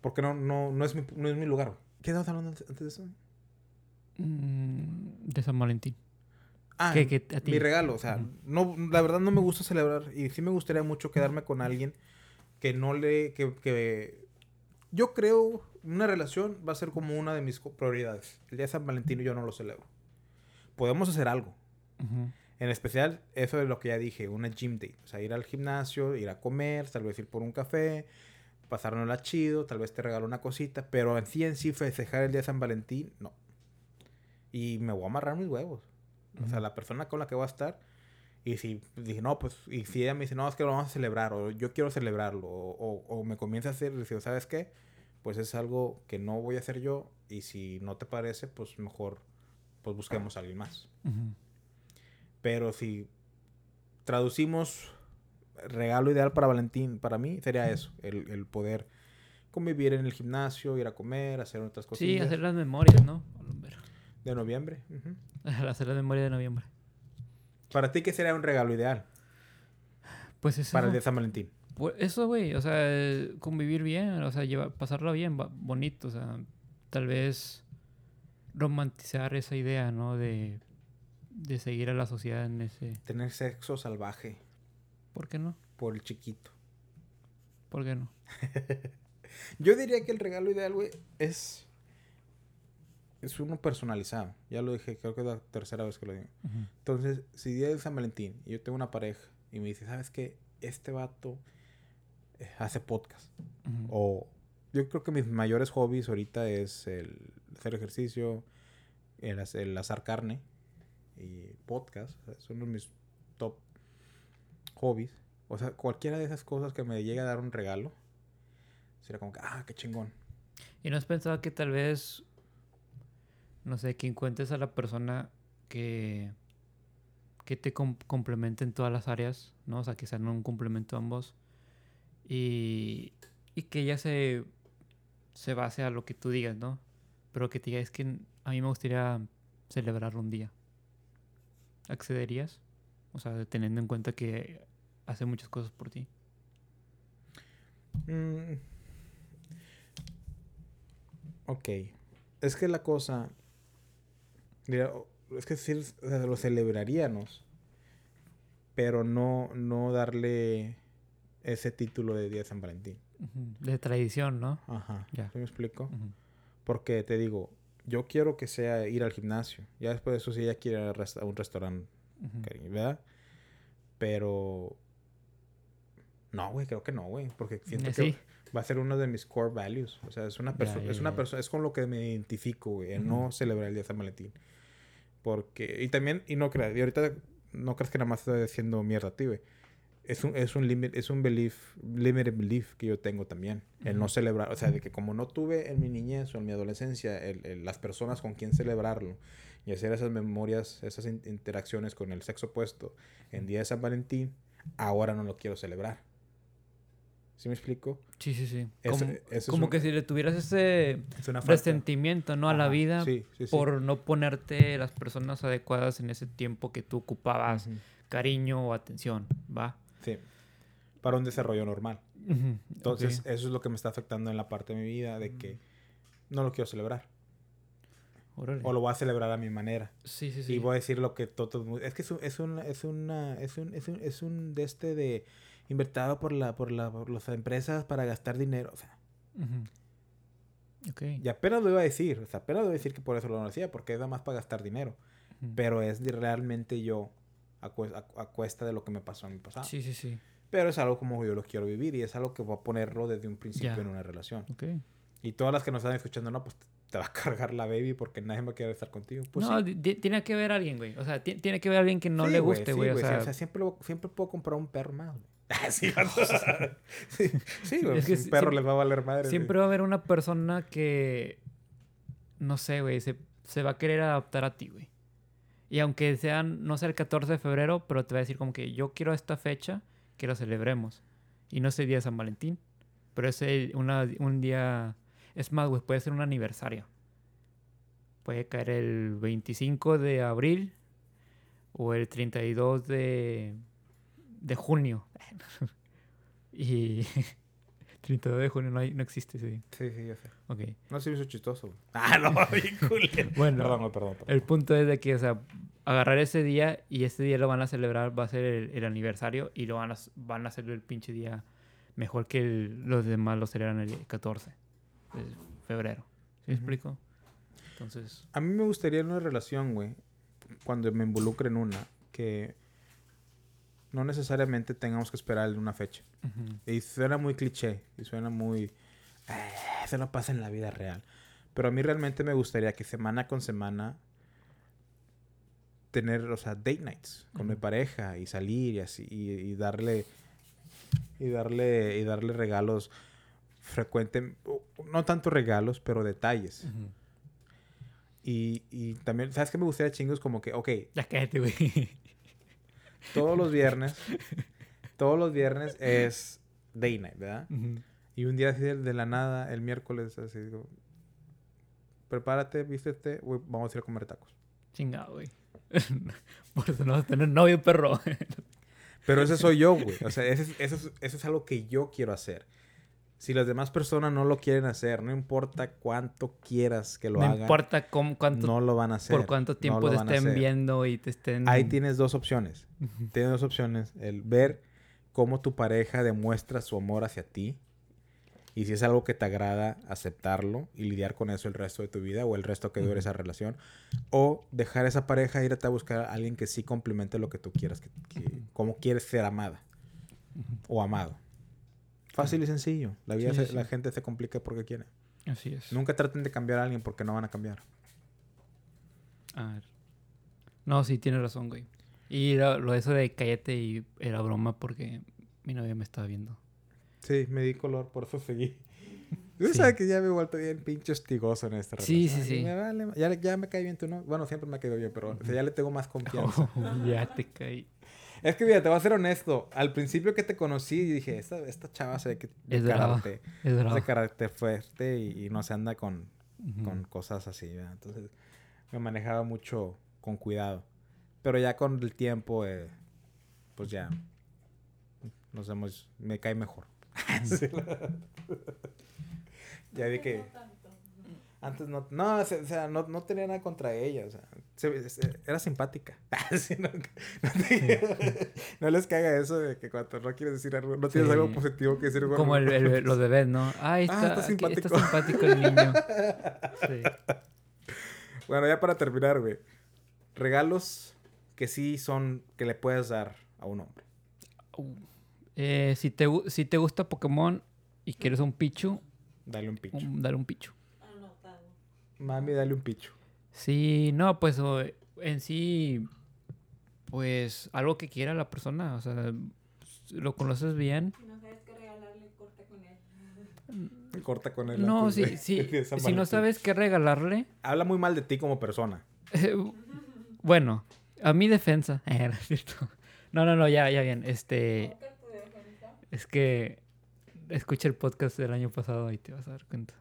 porque no, no, no, es mi, no es mi lugar. ¿Qué estabas hablando antes de eso? Mm, de San Valentín. Ah, ¿Qué- qué a ti? mi regalo, o sea, no, la verdad no me gusta celebrar y sí me gustaría mucho quedarme con alguien que no le, que, que yo creo una relación va a ser como una de mis prioridades. El día de San Valentín yo no lo celebro. Podemos hacer algo. En especial, eso es lo que ya dije, una gym day. O sea, ir al gimnasio, ir a comer, tal vez ir por un café, pasárnosla chido, tal vez te regalo una cosita, pero en sí en sí festejar el día de San Valentín, no. Y me voy a amarrar mis huevos. O sea, la persona con la que voy a estar. Y si dije, no, pues, y si ella me dice, no, es que lo vamos a celebrar, o yo quiero celebrarlo, o, o- o me comienza a hacer, decir, ¿sabes qué? Pues es algo que no voy a hacer yo, y si no te parece, pues mejor, pues busquemos a alguien más. Ujú. Pero si traducimos regalo ideal para Valentín, para mí sería eso, el, el poder convivir en el gimnasio, ir a comer, hacer otras cosas Sí, hacer las memorias, ¿no? Mejor. De noviembre. ujú. hacer las memorias de noviembre. Para ti, ¿qué sería un regalo ideal Pues eso. para el de San Valentín? Pues eso, güey, o sea, convivir bien, o sea, llevar, pasarla bien, bonito, o sea, tal vez romantizar esa idea, ¿no? De, de seguir a la sociedad en ese... Tener sexo salvaje ¿Por qué no? por el chiquito. ¿Por qué no? Yo diría que el regalo ideal, güey, es... Es uno personalizado. Ya lo dije, creo que es la tercera vez que lo digo. Entonces, si día de San Valentín y yo tengo una pareja y me dice, ¿sabes qué? Este vato eh, hace podcast. O yo creo que mis mayores hobbies ahorita es el hacer ejercicio, el, el asar carne y podcast. o sea, son uno de mis top hobbies. O sea, cualquiera de esas cosas que me llegue a dar un regalo, sería como que, ah, qué chingón. ¿Y no has pensado que tal vez, no sé, que encuentres a la persona que, que te com- complemente en todas las áreas, ¿no? O sea, que sean un complemento ambos y, y que ella se, se base a lo que tú digas, ¿no? Pero que te diga, es que a mí me gustaría celebrar un día. ¿Accederías? O sea, teniendo en cuenta que hace muchas cosas por ti. Mm. Ok. Es que la cosa. Es que sí, o sea, lo celebraríamos. Pero no, no darle ese título de Día de San Valentín. De tradición, ¿no? Ajá. Ya. ¿Sí me explico? Porque te digo, yo quiero que sea ir al gimnasio. Ya después de eso, si ella quiere ir a un restaurante, ¿verdad? Pero. No, güey, creo que no, güey. Porque siento Eh, que va a ser uno de mis core values. O sea, es una persona, es una persona, es con lo que me identifico, güey, Ujú. no celebrar el día de San Valentín. Porque, y también, y no creas, y ahorita no creas que nada más estoy diciendo mierda a ti, güey. Es un, es un limit, es un belief, limited belief que yo tengo también. El no celebrar, o sea, de que como no tuve en mi niñez o en mi adolescencia el- el- las personas con quien celebrarlo y hacer esas memorias, esas in- interacciones con el sexo opuesto en día de San Valentín, ahora no lo quiero celebrar. ¿Sí me explico? Sí, sí, sí. Eso- como eso es como un- que si le tuvieras ese Es resentimiento, ¿no? A la Ajá, vida sí, sí, sí. por no ponerte las personas adecuadas en ese tiempo que tú ocupabas Ujú. cariño o atención, ¿va? Sí. Para un desarrollo normal. Ujú, Entonces, ok. eso es lo que me está afectando en la parte de mi vida de que no lo quiero celebrar. Órale. O lo voy a celebrar a mi manera. Sí, sí, sí. Y voy a decir lo que todo es que es un, es una es una es un, es un, es un de este de invertido por la por la por las empresas para gastar dinero, o sea, Ujú. Ok. y apenas lo iba a decir, o sea, apenas lo iba a decir que por eso lo hacía, porque es nada más para gastar dinero, Ujú. pero es realmente yo a, cue- a- a cuesta de lo que me pasó en mi pasado. Sí, sí, sí. Pero es algo como yo lo quiero vivir y es algo que voy a ponerlo desde un principio Ya. en una relación. Ok. Y todas las que nos están escuchando, no, pues te va a cargar la baby porque nadie va a querer estar contigo. Pues no, sí. tiene que ver alguien, güey. O sea, ti- tiene que ver alguien que no Sí, le güey, guste, sí, güey. o sí, sea, siempre, siempre puedo comprar un perro más, güey. Ah, sí, sí, sí, güey, Es que un si- perro siempre- les va a valer madre. güey. siempre va a haber una persona que, no sé, güey, se, se va a querer adaptar a ti, güey. Y aunque sean, no sea el 14 de febrero, pero te va a decir como que yo quiero esta fecha que lo celebremos. Y no es el día de San Valentín, pero es el- una- un día... Es más, güey, puede ser un aniversario. Puede caer el 25 de abril o el 32 de, de junio. y 32 de junio no, hay- no existe ese día. Sí, sí, ya sé. Ok. No se me hizo chistoso. Ah, no. Bueno. Perdón, güey, perdón, perdón. El punto es de que, o sea, agarrar ese día y ese día lo van a celebrar, va a ser el, el aniversario y lo van a, van a hacer el pinche día mejor que el- los demás lo celebran el 14 de febrero. ¿Sí me explico? Entonces, A mí me gustaría una relación, güey, cuando me involucre en una, que no necesariamente tengamos que esperar una fecha. Ujú. Y suena muy cliché, y suena muy... "Eh, eso no pasa en la vida real. Pero a mí realmente me gustaría que semana con semana tener, o sea, date nights con mi pareja y salir y así, y, y darle... Y darle, y darle regalos frecuentes, no tanto regalos, pero detalles. Y, y también, ¿sabes qué me gustaría chingos? Como que, ok, Ya cállate, güey. Todos los viernes, todos los viernes es day night, ¿verdad? Y un día así de, de la nada, el miércoles, así digo, prepárate, vístete, vamos a ir a comer tacos. Chingado, güey. Por eso no vas a tener novio, perro. Pero ese soy yo, güey. O sea, ese es- eso es, eso es algo que yo quiero hacer. Si las demás personas no lo quieren hacer, no importa cuánto quieras que lo no hagan, importa cómo, cuánto, no lo van a hacer. por cuánto no tiempo lo te estén viendo y te estén... Ahí tienes dos opciones. Tienes dos opciones. El ver cómo tu pareja demuestra su amor hacia ti. Y si es algo que te agrada, aceptarlo y lidiar con eso el resto de tu vida o el resto que dure esa relación. O dejar a esa pareja e irte a buscar a alguien que sí complemente lo que tú quieras, que, que- cómo quieres ser amada o amado. Fácil y sencillo. La vida, Sí, sí, la sí. gente se complica porque quiere. Así es. Nunca traten de cambiar a alguien porque no van a cambiar. A ver. No, sí, tienes razón, güey. Y lo, lo de eso de cállate y era broma porque mi novia me estaba viendo. Sí, me di color, por eso seguí. Tú Sí. sabes que ya me he vuelto bien pinche hostigoso en esta Sí, relación. sí, Y sí. me vale, ya, ya me cae bien tú, ¿no? Bueno, siempre me ha caído bien, pero o sea, ya le tengo más confianza. Oh, ya te caí. Es que mira, te voy a ser honesto. Al principio que te conocí, dije, esta, esta chava se ve que de Es carácter, Es de carácter fuerte y, y no se anda con, con cosas así, ¿verdad? Entonces me manejaba mucho con cuidado. Pero ya con el tiempo, eh, pues ya nos hemos, me cae mejor. Ya vi que. Antes no, no, o sea, no, no tenía nada contra ella, o sea, se- se- era simpática. Sí, no, no te- no les caga eso de que cuando no quieres decir algo, no tienes Sí. algo positivo que decir. Como el, el- los bebés, ¿no? Ay, Ah, está, aquí- está simpático. el niño. Sí. Bueno, ya para terminar, güey. Regalos que sí son, que le puedes dar a un hombre. Uh, eh, si, te, si te gusta Pokémon y quieres un Pichu, Dale un picho. um, dale un Pichu. Mami, dale un picho. Sí, no, pues en sí, pues algo que quiera la persona, o sea, lo conoces bien. Si no sabes qué regalarle, corta con él. Corta con él. No, sí, de- sí, de si no sabes qué regalarle, Habla muy mal de ti como persona. bueno, a mi defensa, no cierto. No, no, no, ya, ya bien, este, es que escucha el podcast del año pasado y te vas a dar cuenta.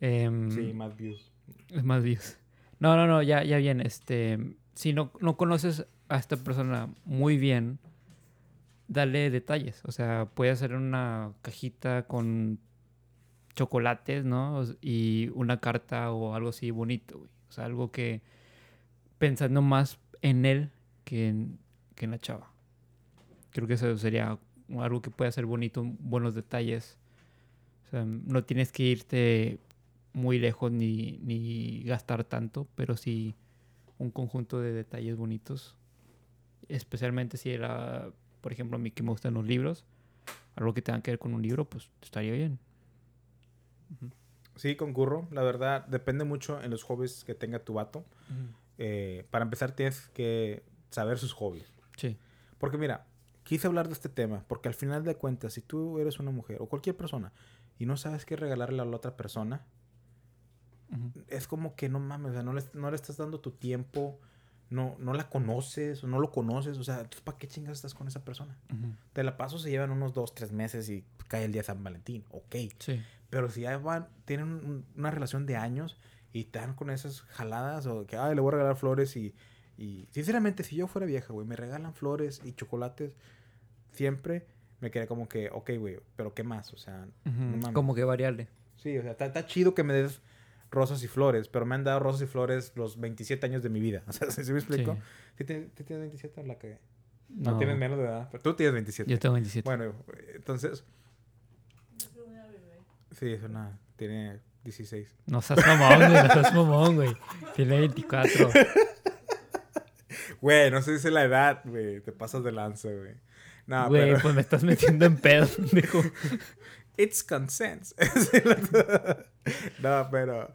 Em, Sí, más views. Es más views. No, no, no, ya, ya bien. Este, si no, no conoces a esta persona muy bien, dale detalles. O sea, puede hacer una cajita con chocolates, ¿no? Y una carta o algo así bonito, güey. O sea, algo que pensando más en él que en, que en la chava. Creo que eso sería algo que puede ser bonito, buenos detalles. O sea, no tienes que irte muy lejos ni, ni gastar tanto, pero sí un conjunto de detalles bonitos. Especialmente si era, por ejemplo, a mí que me gustan los libros, algo que tenga que ver con un libro, pues estaría bien. Sí, concurro. La verdad, depende mucho en los hobbies que tenga tu vato. Eh, para empezar, tienes que saber sus hobbies. Sí. Porque mira, quise hablar de este tema, porque al final de cuentas, si tú eres una mujer o cualquier persona y no sabes qué regalarle a la otra persona, Ujú. es como que no mames, o sea, no le, no le estás dando tu tiempo, no, no la conoces o no lo conoces, o sea, ¿para qué chingas estás con esa persona? Ujú. Te la paso, se llevan unos dos, tres meses y cae el día de San Valentín, ok. Sí. Pero si ya van, tienen un- una relación de años y te dan con esas jaladas o que, ay, le voy a regalar flores y, y sinceramente, si yo fuera vieja, güey, me regalan flores y chocolates siempre, me quedé como que, ok, güey, pero ¿qué más? O sea, Ujú. no mames. Como que variable. Sí, o sea, está chido que me des rosas y flores, pero me han dado rosas y flores los 27 años de mi vida. O sea, ¿sí me explico? Sí. ¿Sí tienes, tienes 27 o la cagué? No, No, tienes menos de edad, pero tú tienes 27. Yo tengo 27. Bueno, entonces, Es una bebé. sí, es una, tiene 16. No seas mamón, güey. No seas mamón, güey. Tiene 24. Güey, no sé si es la edad, güey. Te pasas de lanza, güey. No, Güey, pero... pues me estás metiendo en pedo, dijo. It's consent. no, pero...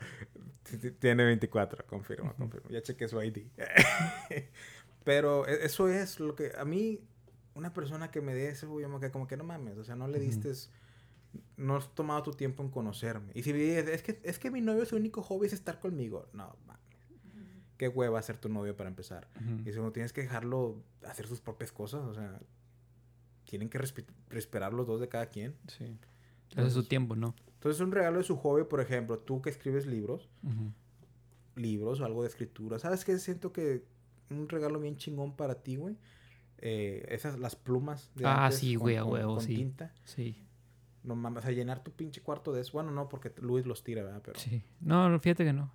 Tiene 24, confirmo, confirmo. Ya chequé su ID. pero e- eso es lo que... A mí, una persona que me dé eso, yo me quedé como que no mames. O sea, no le diste... No has tomado tu tiempo en conocerme. Y si me dices, es que, es que mi novio, su único hobby es estar conmigo. No, mames. Qué hueva ser tu novio para empezar. Y segundo, tienes que dejarlo hacer sus propias cosas. O sea, tienen que respe- respetar los dos de cada quien. Sí. Hace su tiempo, ¿no? Entonces, un regalo de su hobby, por ejemplo, tú que escribes libros, libros o algo de escritura. ¿Sabes qué? Siento que un regalo bien chingón para ti, güey. Eh, esas, las plumas. De Ah, antes sí, güey, a huevo, con sí. tinta. Sí, No mames, o sea, llenar tu pinche cuarto de eso. Bueno, no, porque Luis los tira, ¿verdad? Pero sí. No, fíjate que no.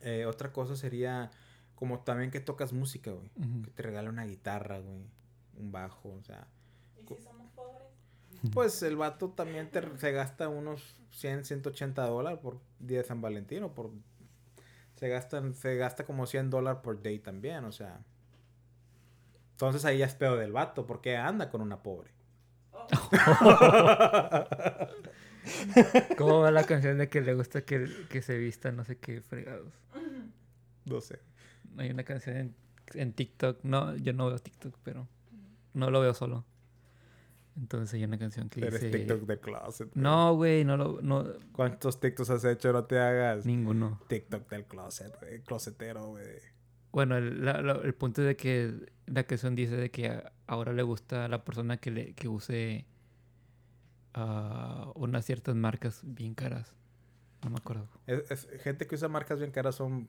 eh, otra cosa sería como también que tocas música, güey. Que te regale una guitarra, güey. Un bajo, o sea. ¿Y si somos pobres? Pues el vato también te, se gasta unos 100, 180 dólares por día de San Valentín o por... Se, gastan, se gasta como 100 dólares por day también, o sea... Entonces ahí ya es pedo del vato, porque anda con una pobre. ¿Cómo va la canción de que le gusta que, que se vista no sé qué fregados? No sé. Hay una canción en, en TikTok. No, yo no veo TikTok, pero no lo veo solo. Entonces hay una canción que Eres dice... TikTok de closet. güey. No, güey, no lo... No, ¿Cuántos TikToks has hecho? No te hagas. ninguno. TikTok del closet, güey. Closetero, güey. Bueno, el, la- la- el punto es de que la canción dice de que ahora le gusta a la persona que, le, que use ah, unas ciertas marcas bien caras. No me acuerdo. Es, es- gente que usa marcas bien caras son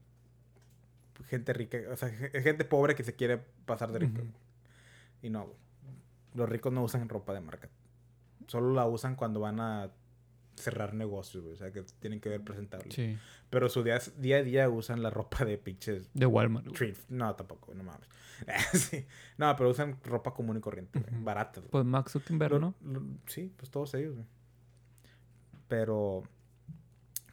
gente rica, o sea, ge- gente pobre que se quiere pasar de rico. Y no, güey. Los ricos no usan ropa de marca. Solo la usan cuando van a cerrar negocios, güey. O sea, que tienen que ver presentable. Sí. Pero su día, día a día usan la ropa de pinches De Walmart. güey. No, tampoco, no mames. Sí. No, pero usan ropa común y corriente, güey. Barata, güey. Pues Max Zuckerberg, Lo- ¿no? lo- sí, pues todos ellos, güey. Pero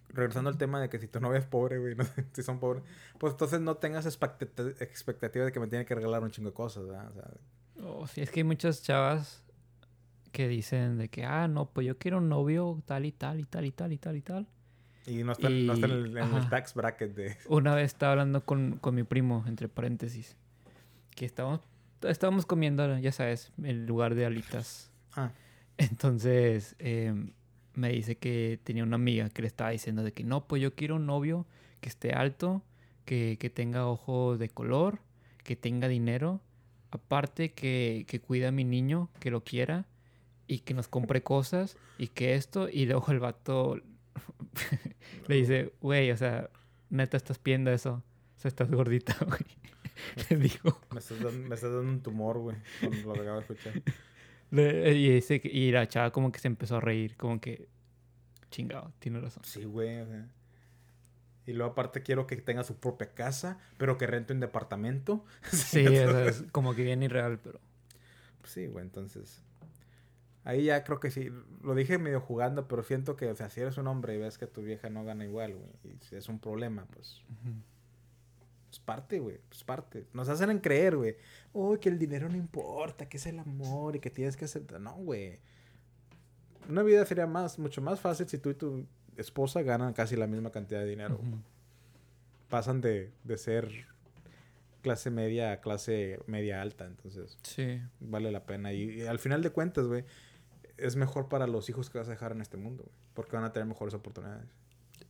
regresando al tema de que si tu novia es pobre, güey, no si son pobres, pues entonces no tengas expectati- expectativa de que me tiene que regalar un chingo de cosas, ¿verdad? O sea, Oh, sí, es que hay muchas chavas que dicen de que, ah, no, pues yo quiero un novio tal y tal y tal y tal y tal y tal. y no están, no están en, el, Y- en el tax bracket de... Una vez estaba hablando con, con mi primo, entre paréntesis, que estábamos, estábamos comiendo, ya sabes, en lugar de alitas. Ah, Entonces em, me dice que tenía una amiga que le estaba diciendo de que no, pues yo quiero un novio que esté alto, que, que tenga ojos de color, que tenga dinero, aparte que, que cuida a mi niño, que lo quiera y que nos compre cosas y que esto y luego el vato le dice, güey, o sea, neta estás pidiendo eso, o sea, estás gordita, güey. Le dijo. me estás dando, me estás dando un tumor, güey, con lo que acabo de escuchar. Le- Y, que- y la chava como que se empezó a reír, como que chingado, tiene razón. Sí, güey, o sea. Y luego aparte quiero que tenga su propia casa, pero que rente un departamento. Sí, es como que bien irreal, pero... Pues sí, güey, entonces. Ahí ya creo que sí. Lo dije medio jugando, pero siento que, o sea, si eres un hombre y ves que tu vieja no gana igual, güey, y si es un problema, pues. Es parte, güey. Es parte. Nos hacen en creer, güey. Oh, que el dinero no importa, que es el amor y que tienes que aceptar. No, güey. Una vida sería más, mucho más fácil si tú y tu esposa ganan casi la misma cantidad de dinero. Pasan de, de ser clase media a clase media alta, entonces Sí, vale la pena. Y, y al final de cuentas, güey, es mejor para los hijos que vas a dejar en este mundo, güey. Porque van a tener mejores oportunidades.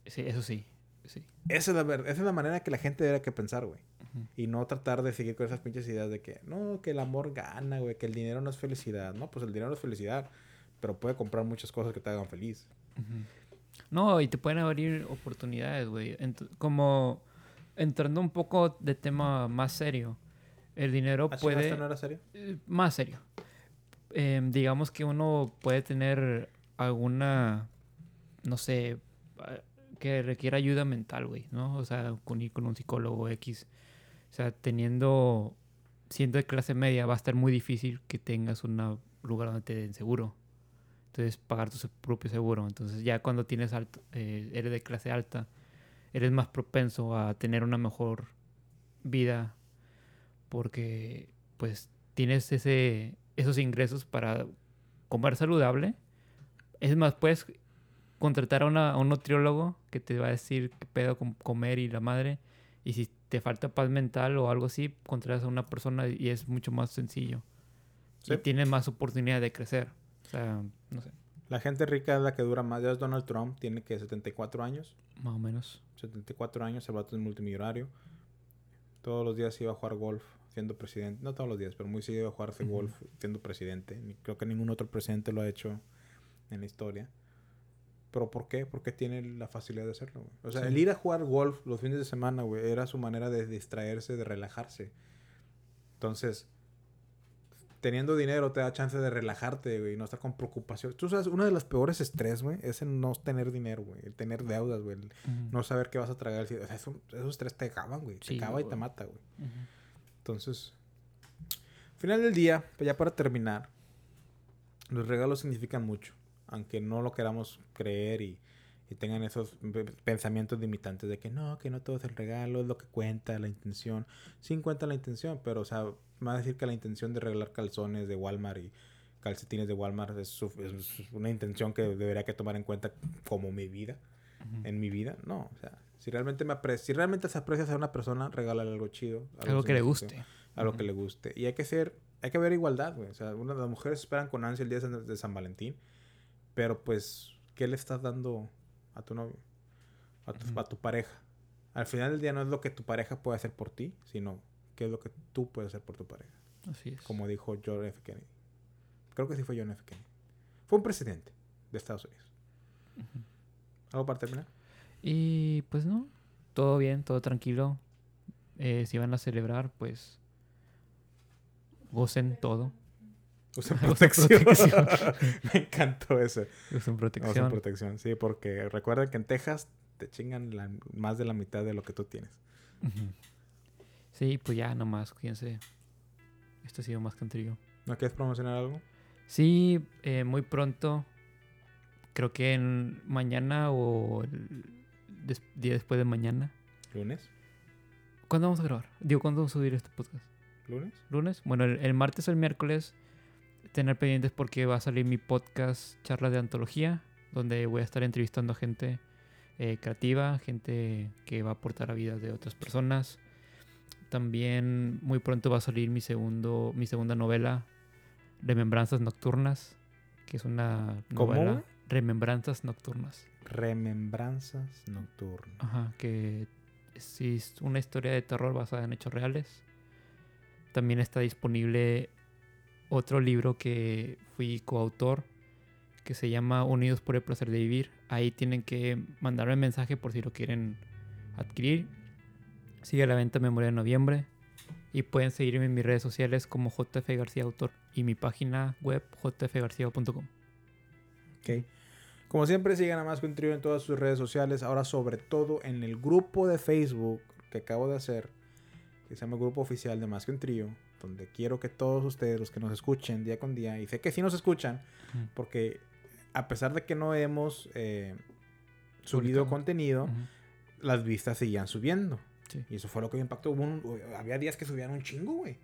sí, eso sí, sí. Esa es la, esa es la manera que la gente debe que pensar, güey. Ujú. Y no tratar de seguir con esas pinches ideas de que, no, que el amor gana, güey, que el dinero no es felicidad. No, pues el dinero es felicidad, pero puede comprar muchas cosas que te hagan feliz. Ujú. No, y te pueden abrir oportunidades, güey. Ent- como entrando un poco de tema más serio. El dinero ¿Así puede... ¿Esto no era serio? Eh, más serio. Em, digamos que uno puede tener alguna, no sé, ah, que requiera ayuda mental, güey, ¿no? O sea, con ir con un psicólogo X. O sea, teniendo, siendo de clase media, va a estar muy difícil que tengas un lugar donde te den seguro. Entonces, pagar tu propio seguro. Entonces, ya cuando tienes alto, eh, eres de clase alta, eres más propenso a tener una mejor vida porque pues tienes ese, esos ingresos para comer saludable. Es más, puedes contratar a, una- a un nutriólogo que te va a decir qué pedo con comer y la madre. Y si te falta paz mental o algo así, contratas a una persona y es mucho más sencillo. Sí. Y tienes más oportunidad de crecer. O sea, no sé, La gente rica es la que dura más. Ya es Donald Trump, tiene que 74 años. más o menos. 74 años, el vato es multimillonario. Todos los días iba a jugar golf siendo presidente. No todos los días, pero muy seguido iba a jugarse golf siendo presidente. Creo que ningún otro presidente lo ha hecho en la historia. ¿Pero por qué? Porque tiene la facilidad de hacerlo, güey. O sea, Sí. el ir a jugar golf los fines de semana, güey, era su manera de distraerse, de relajarse. Entonces, teniendo dinero te da chance de relajarte, güey, y no estar con preocupación. Tú sabes, uno de los peores estrés, güey, es el no tener dinero, güey. El tener deudas, güey. el no saber qué vas a tragar. O sea, esos estrés te acaban, güey. Te acaba y te mata, güey. Entonces, final del día, pues ya para terminar, los regalos significan mucho. Aunque no lo queramos creer y, y tengan esos pe- pensamientos limitantes de que no, que no todo es el regalo, es lo que cuenta, la intención. Sí cuenta la intención, pero, o sea, a decir que la intención de regalar calzones de Walmart y calcetines de Walmart es, es una intención que debería que tomar en cuenta como mi vida Ujú. en mi vida. No, o sea, si realmente me si realmente se aprecias a una persona, regálale algo chido. Algo que le guste. Algo Ujú. que le guste. Y hay que ser, hay que ver igualdad, güey. O sea, una las mujeres esperan con ansia el día de San- de San Valentín. Pero pues, ¿qué le estás dando a tu novio? A tu, Ujú. a tu pareja. Al final del día no es lo que tu pareja puede hacer por ti, sino qué es lo que tú puedes hacer por tu pareja. Así es. Como dijo John F. Kennedy. Creo que sí fue John F. Kennedy. Fue un presidente de Estados Unidos. ¿Algo para terminar? Y pues no, todo bien, todo tranquilo. Eh, si van a celebrar, pues gocen todo. Usen protección. protección. Me encantó eso. Usen Usen protección. protección, sí, porque recuerda que en Texas te chingan la- más de la mitad de lo que tú tienes. Sí, pues ya nomás, cuídense. Esto ha sido más que un trío. ¿No quieres promocionar algo? Sí, eh, muy pronto. Creo que en mañana o el des- día después de mañana. ¿Lunes? ¿Cuándo vamos a grabar? Digo, ¿cuándo vamos a subir este podcast? ¿Lunes? ¿Lunes? Bueno, el, el martes o el miércoles tener pendientes porque va a salir mi podcast Charlas de Antología, donde voy a estar entrevistando a gente eh, creativa, gente que va a aportar a vidas de otras personas. También muy pronto va a salir mi, segundo, mi segunda novela, Remembranzas Nocturnas, que es una ¿Cómo, novela... güey? Remembranzas Nocturnas. Remembranzas nocturnas. Ajá, que es una historia de terror basada en hechos reales. También está disponible otro libro que fui coautor, que se llama Unidos por el placer de vivir. Ahí tienen que mandarme mensaje por si lo quieren adquirir. Sigue la venta Memoria de Noviembre. Y pueden seguirme en mis redes sociales como JF García Autor y mi página web jfgarcia.com. Ok. Como siempre, sigan a Más que un trío en todas sus redes sociales. Ahora, sobre todo, en el grupo de Facebook que acabo de hacer, que se llama Grupo Oficial de Más que un trío, donde quiero que todos ustedes, los que nos escuchen día con día, y sé que sí nos escuchan, porque a pesar de que no hemos eh, subido contenido, las vistas seguían subiendo. Sí. Y eso fue lo que me impactó. Hubo un- había días que subían un chingo, güey.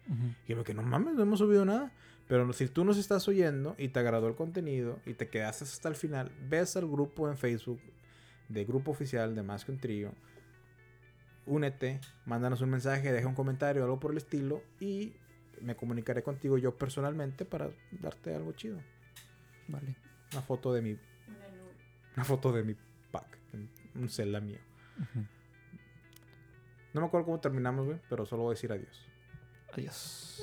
Y yo me quedé, no mames, no hemos subido nada. Pero si tú nos estás oyendo y te agradó el contenido y te quedaste hasta el final, ves al grupo en Facebook de Grupo Oficial de Más que un Trío. Únete, mándanos un mensaje, deja un comentario, algo por el estilo y me comunicaré contigo yo personalmente para darte algo chido. Vale. Una foto de mi, Una foto de mi pack, un Zelda mío. No me acuerdo cómo terminamos, güey, pero solo voy a decir adiós. Adiós.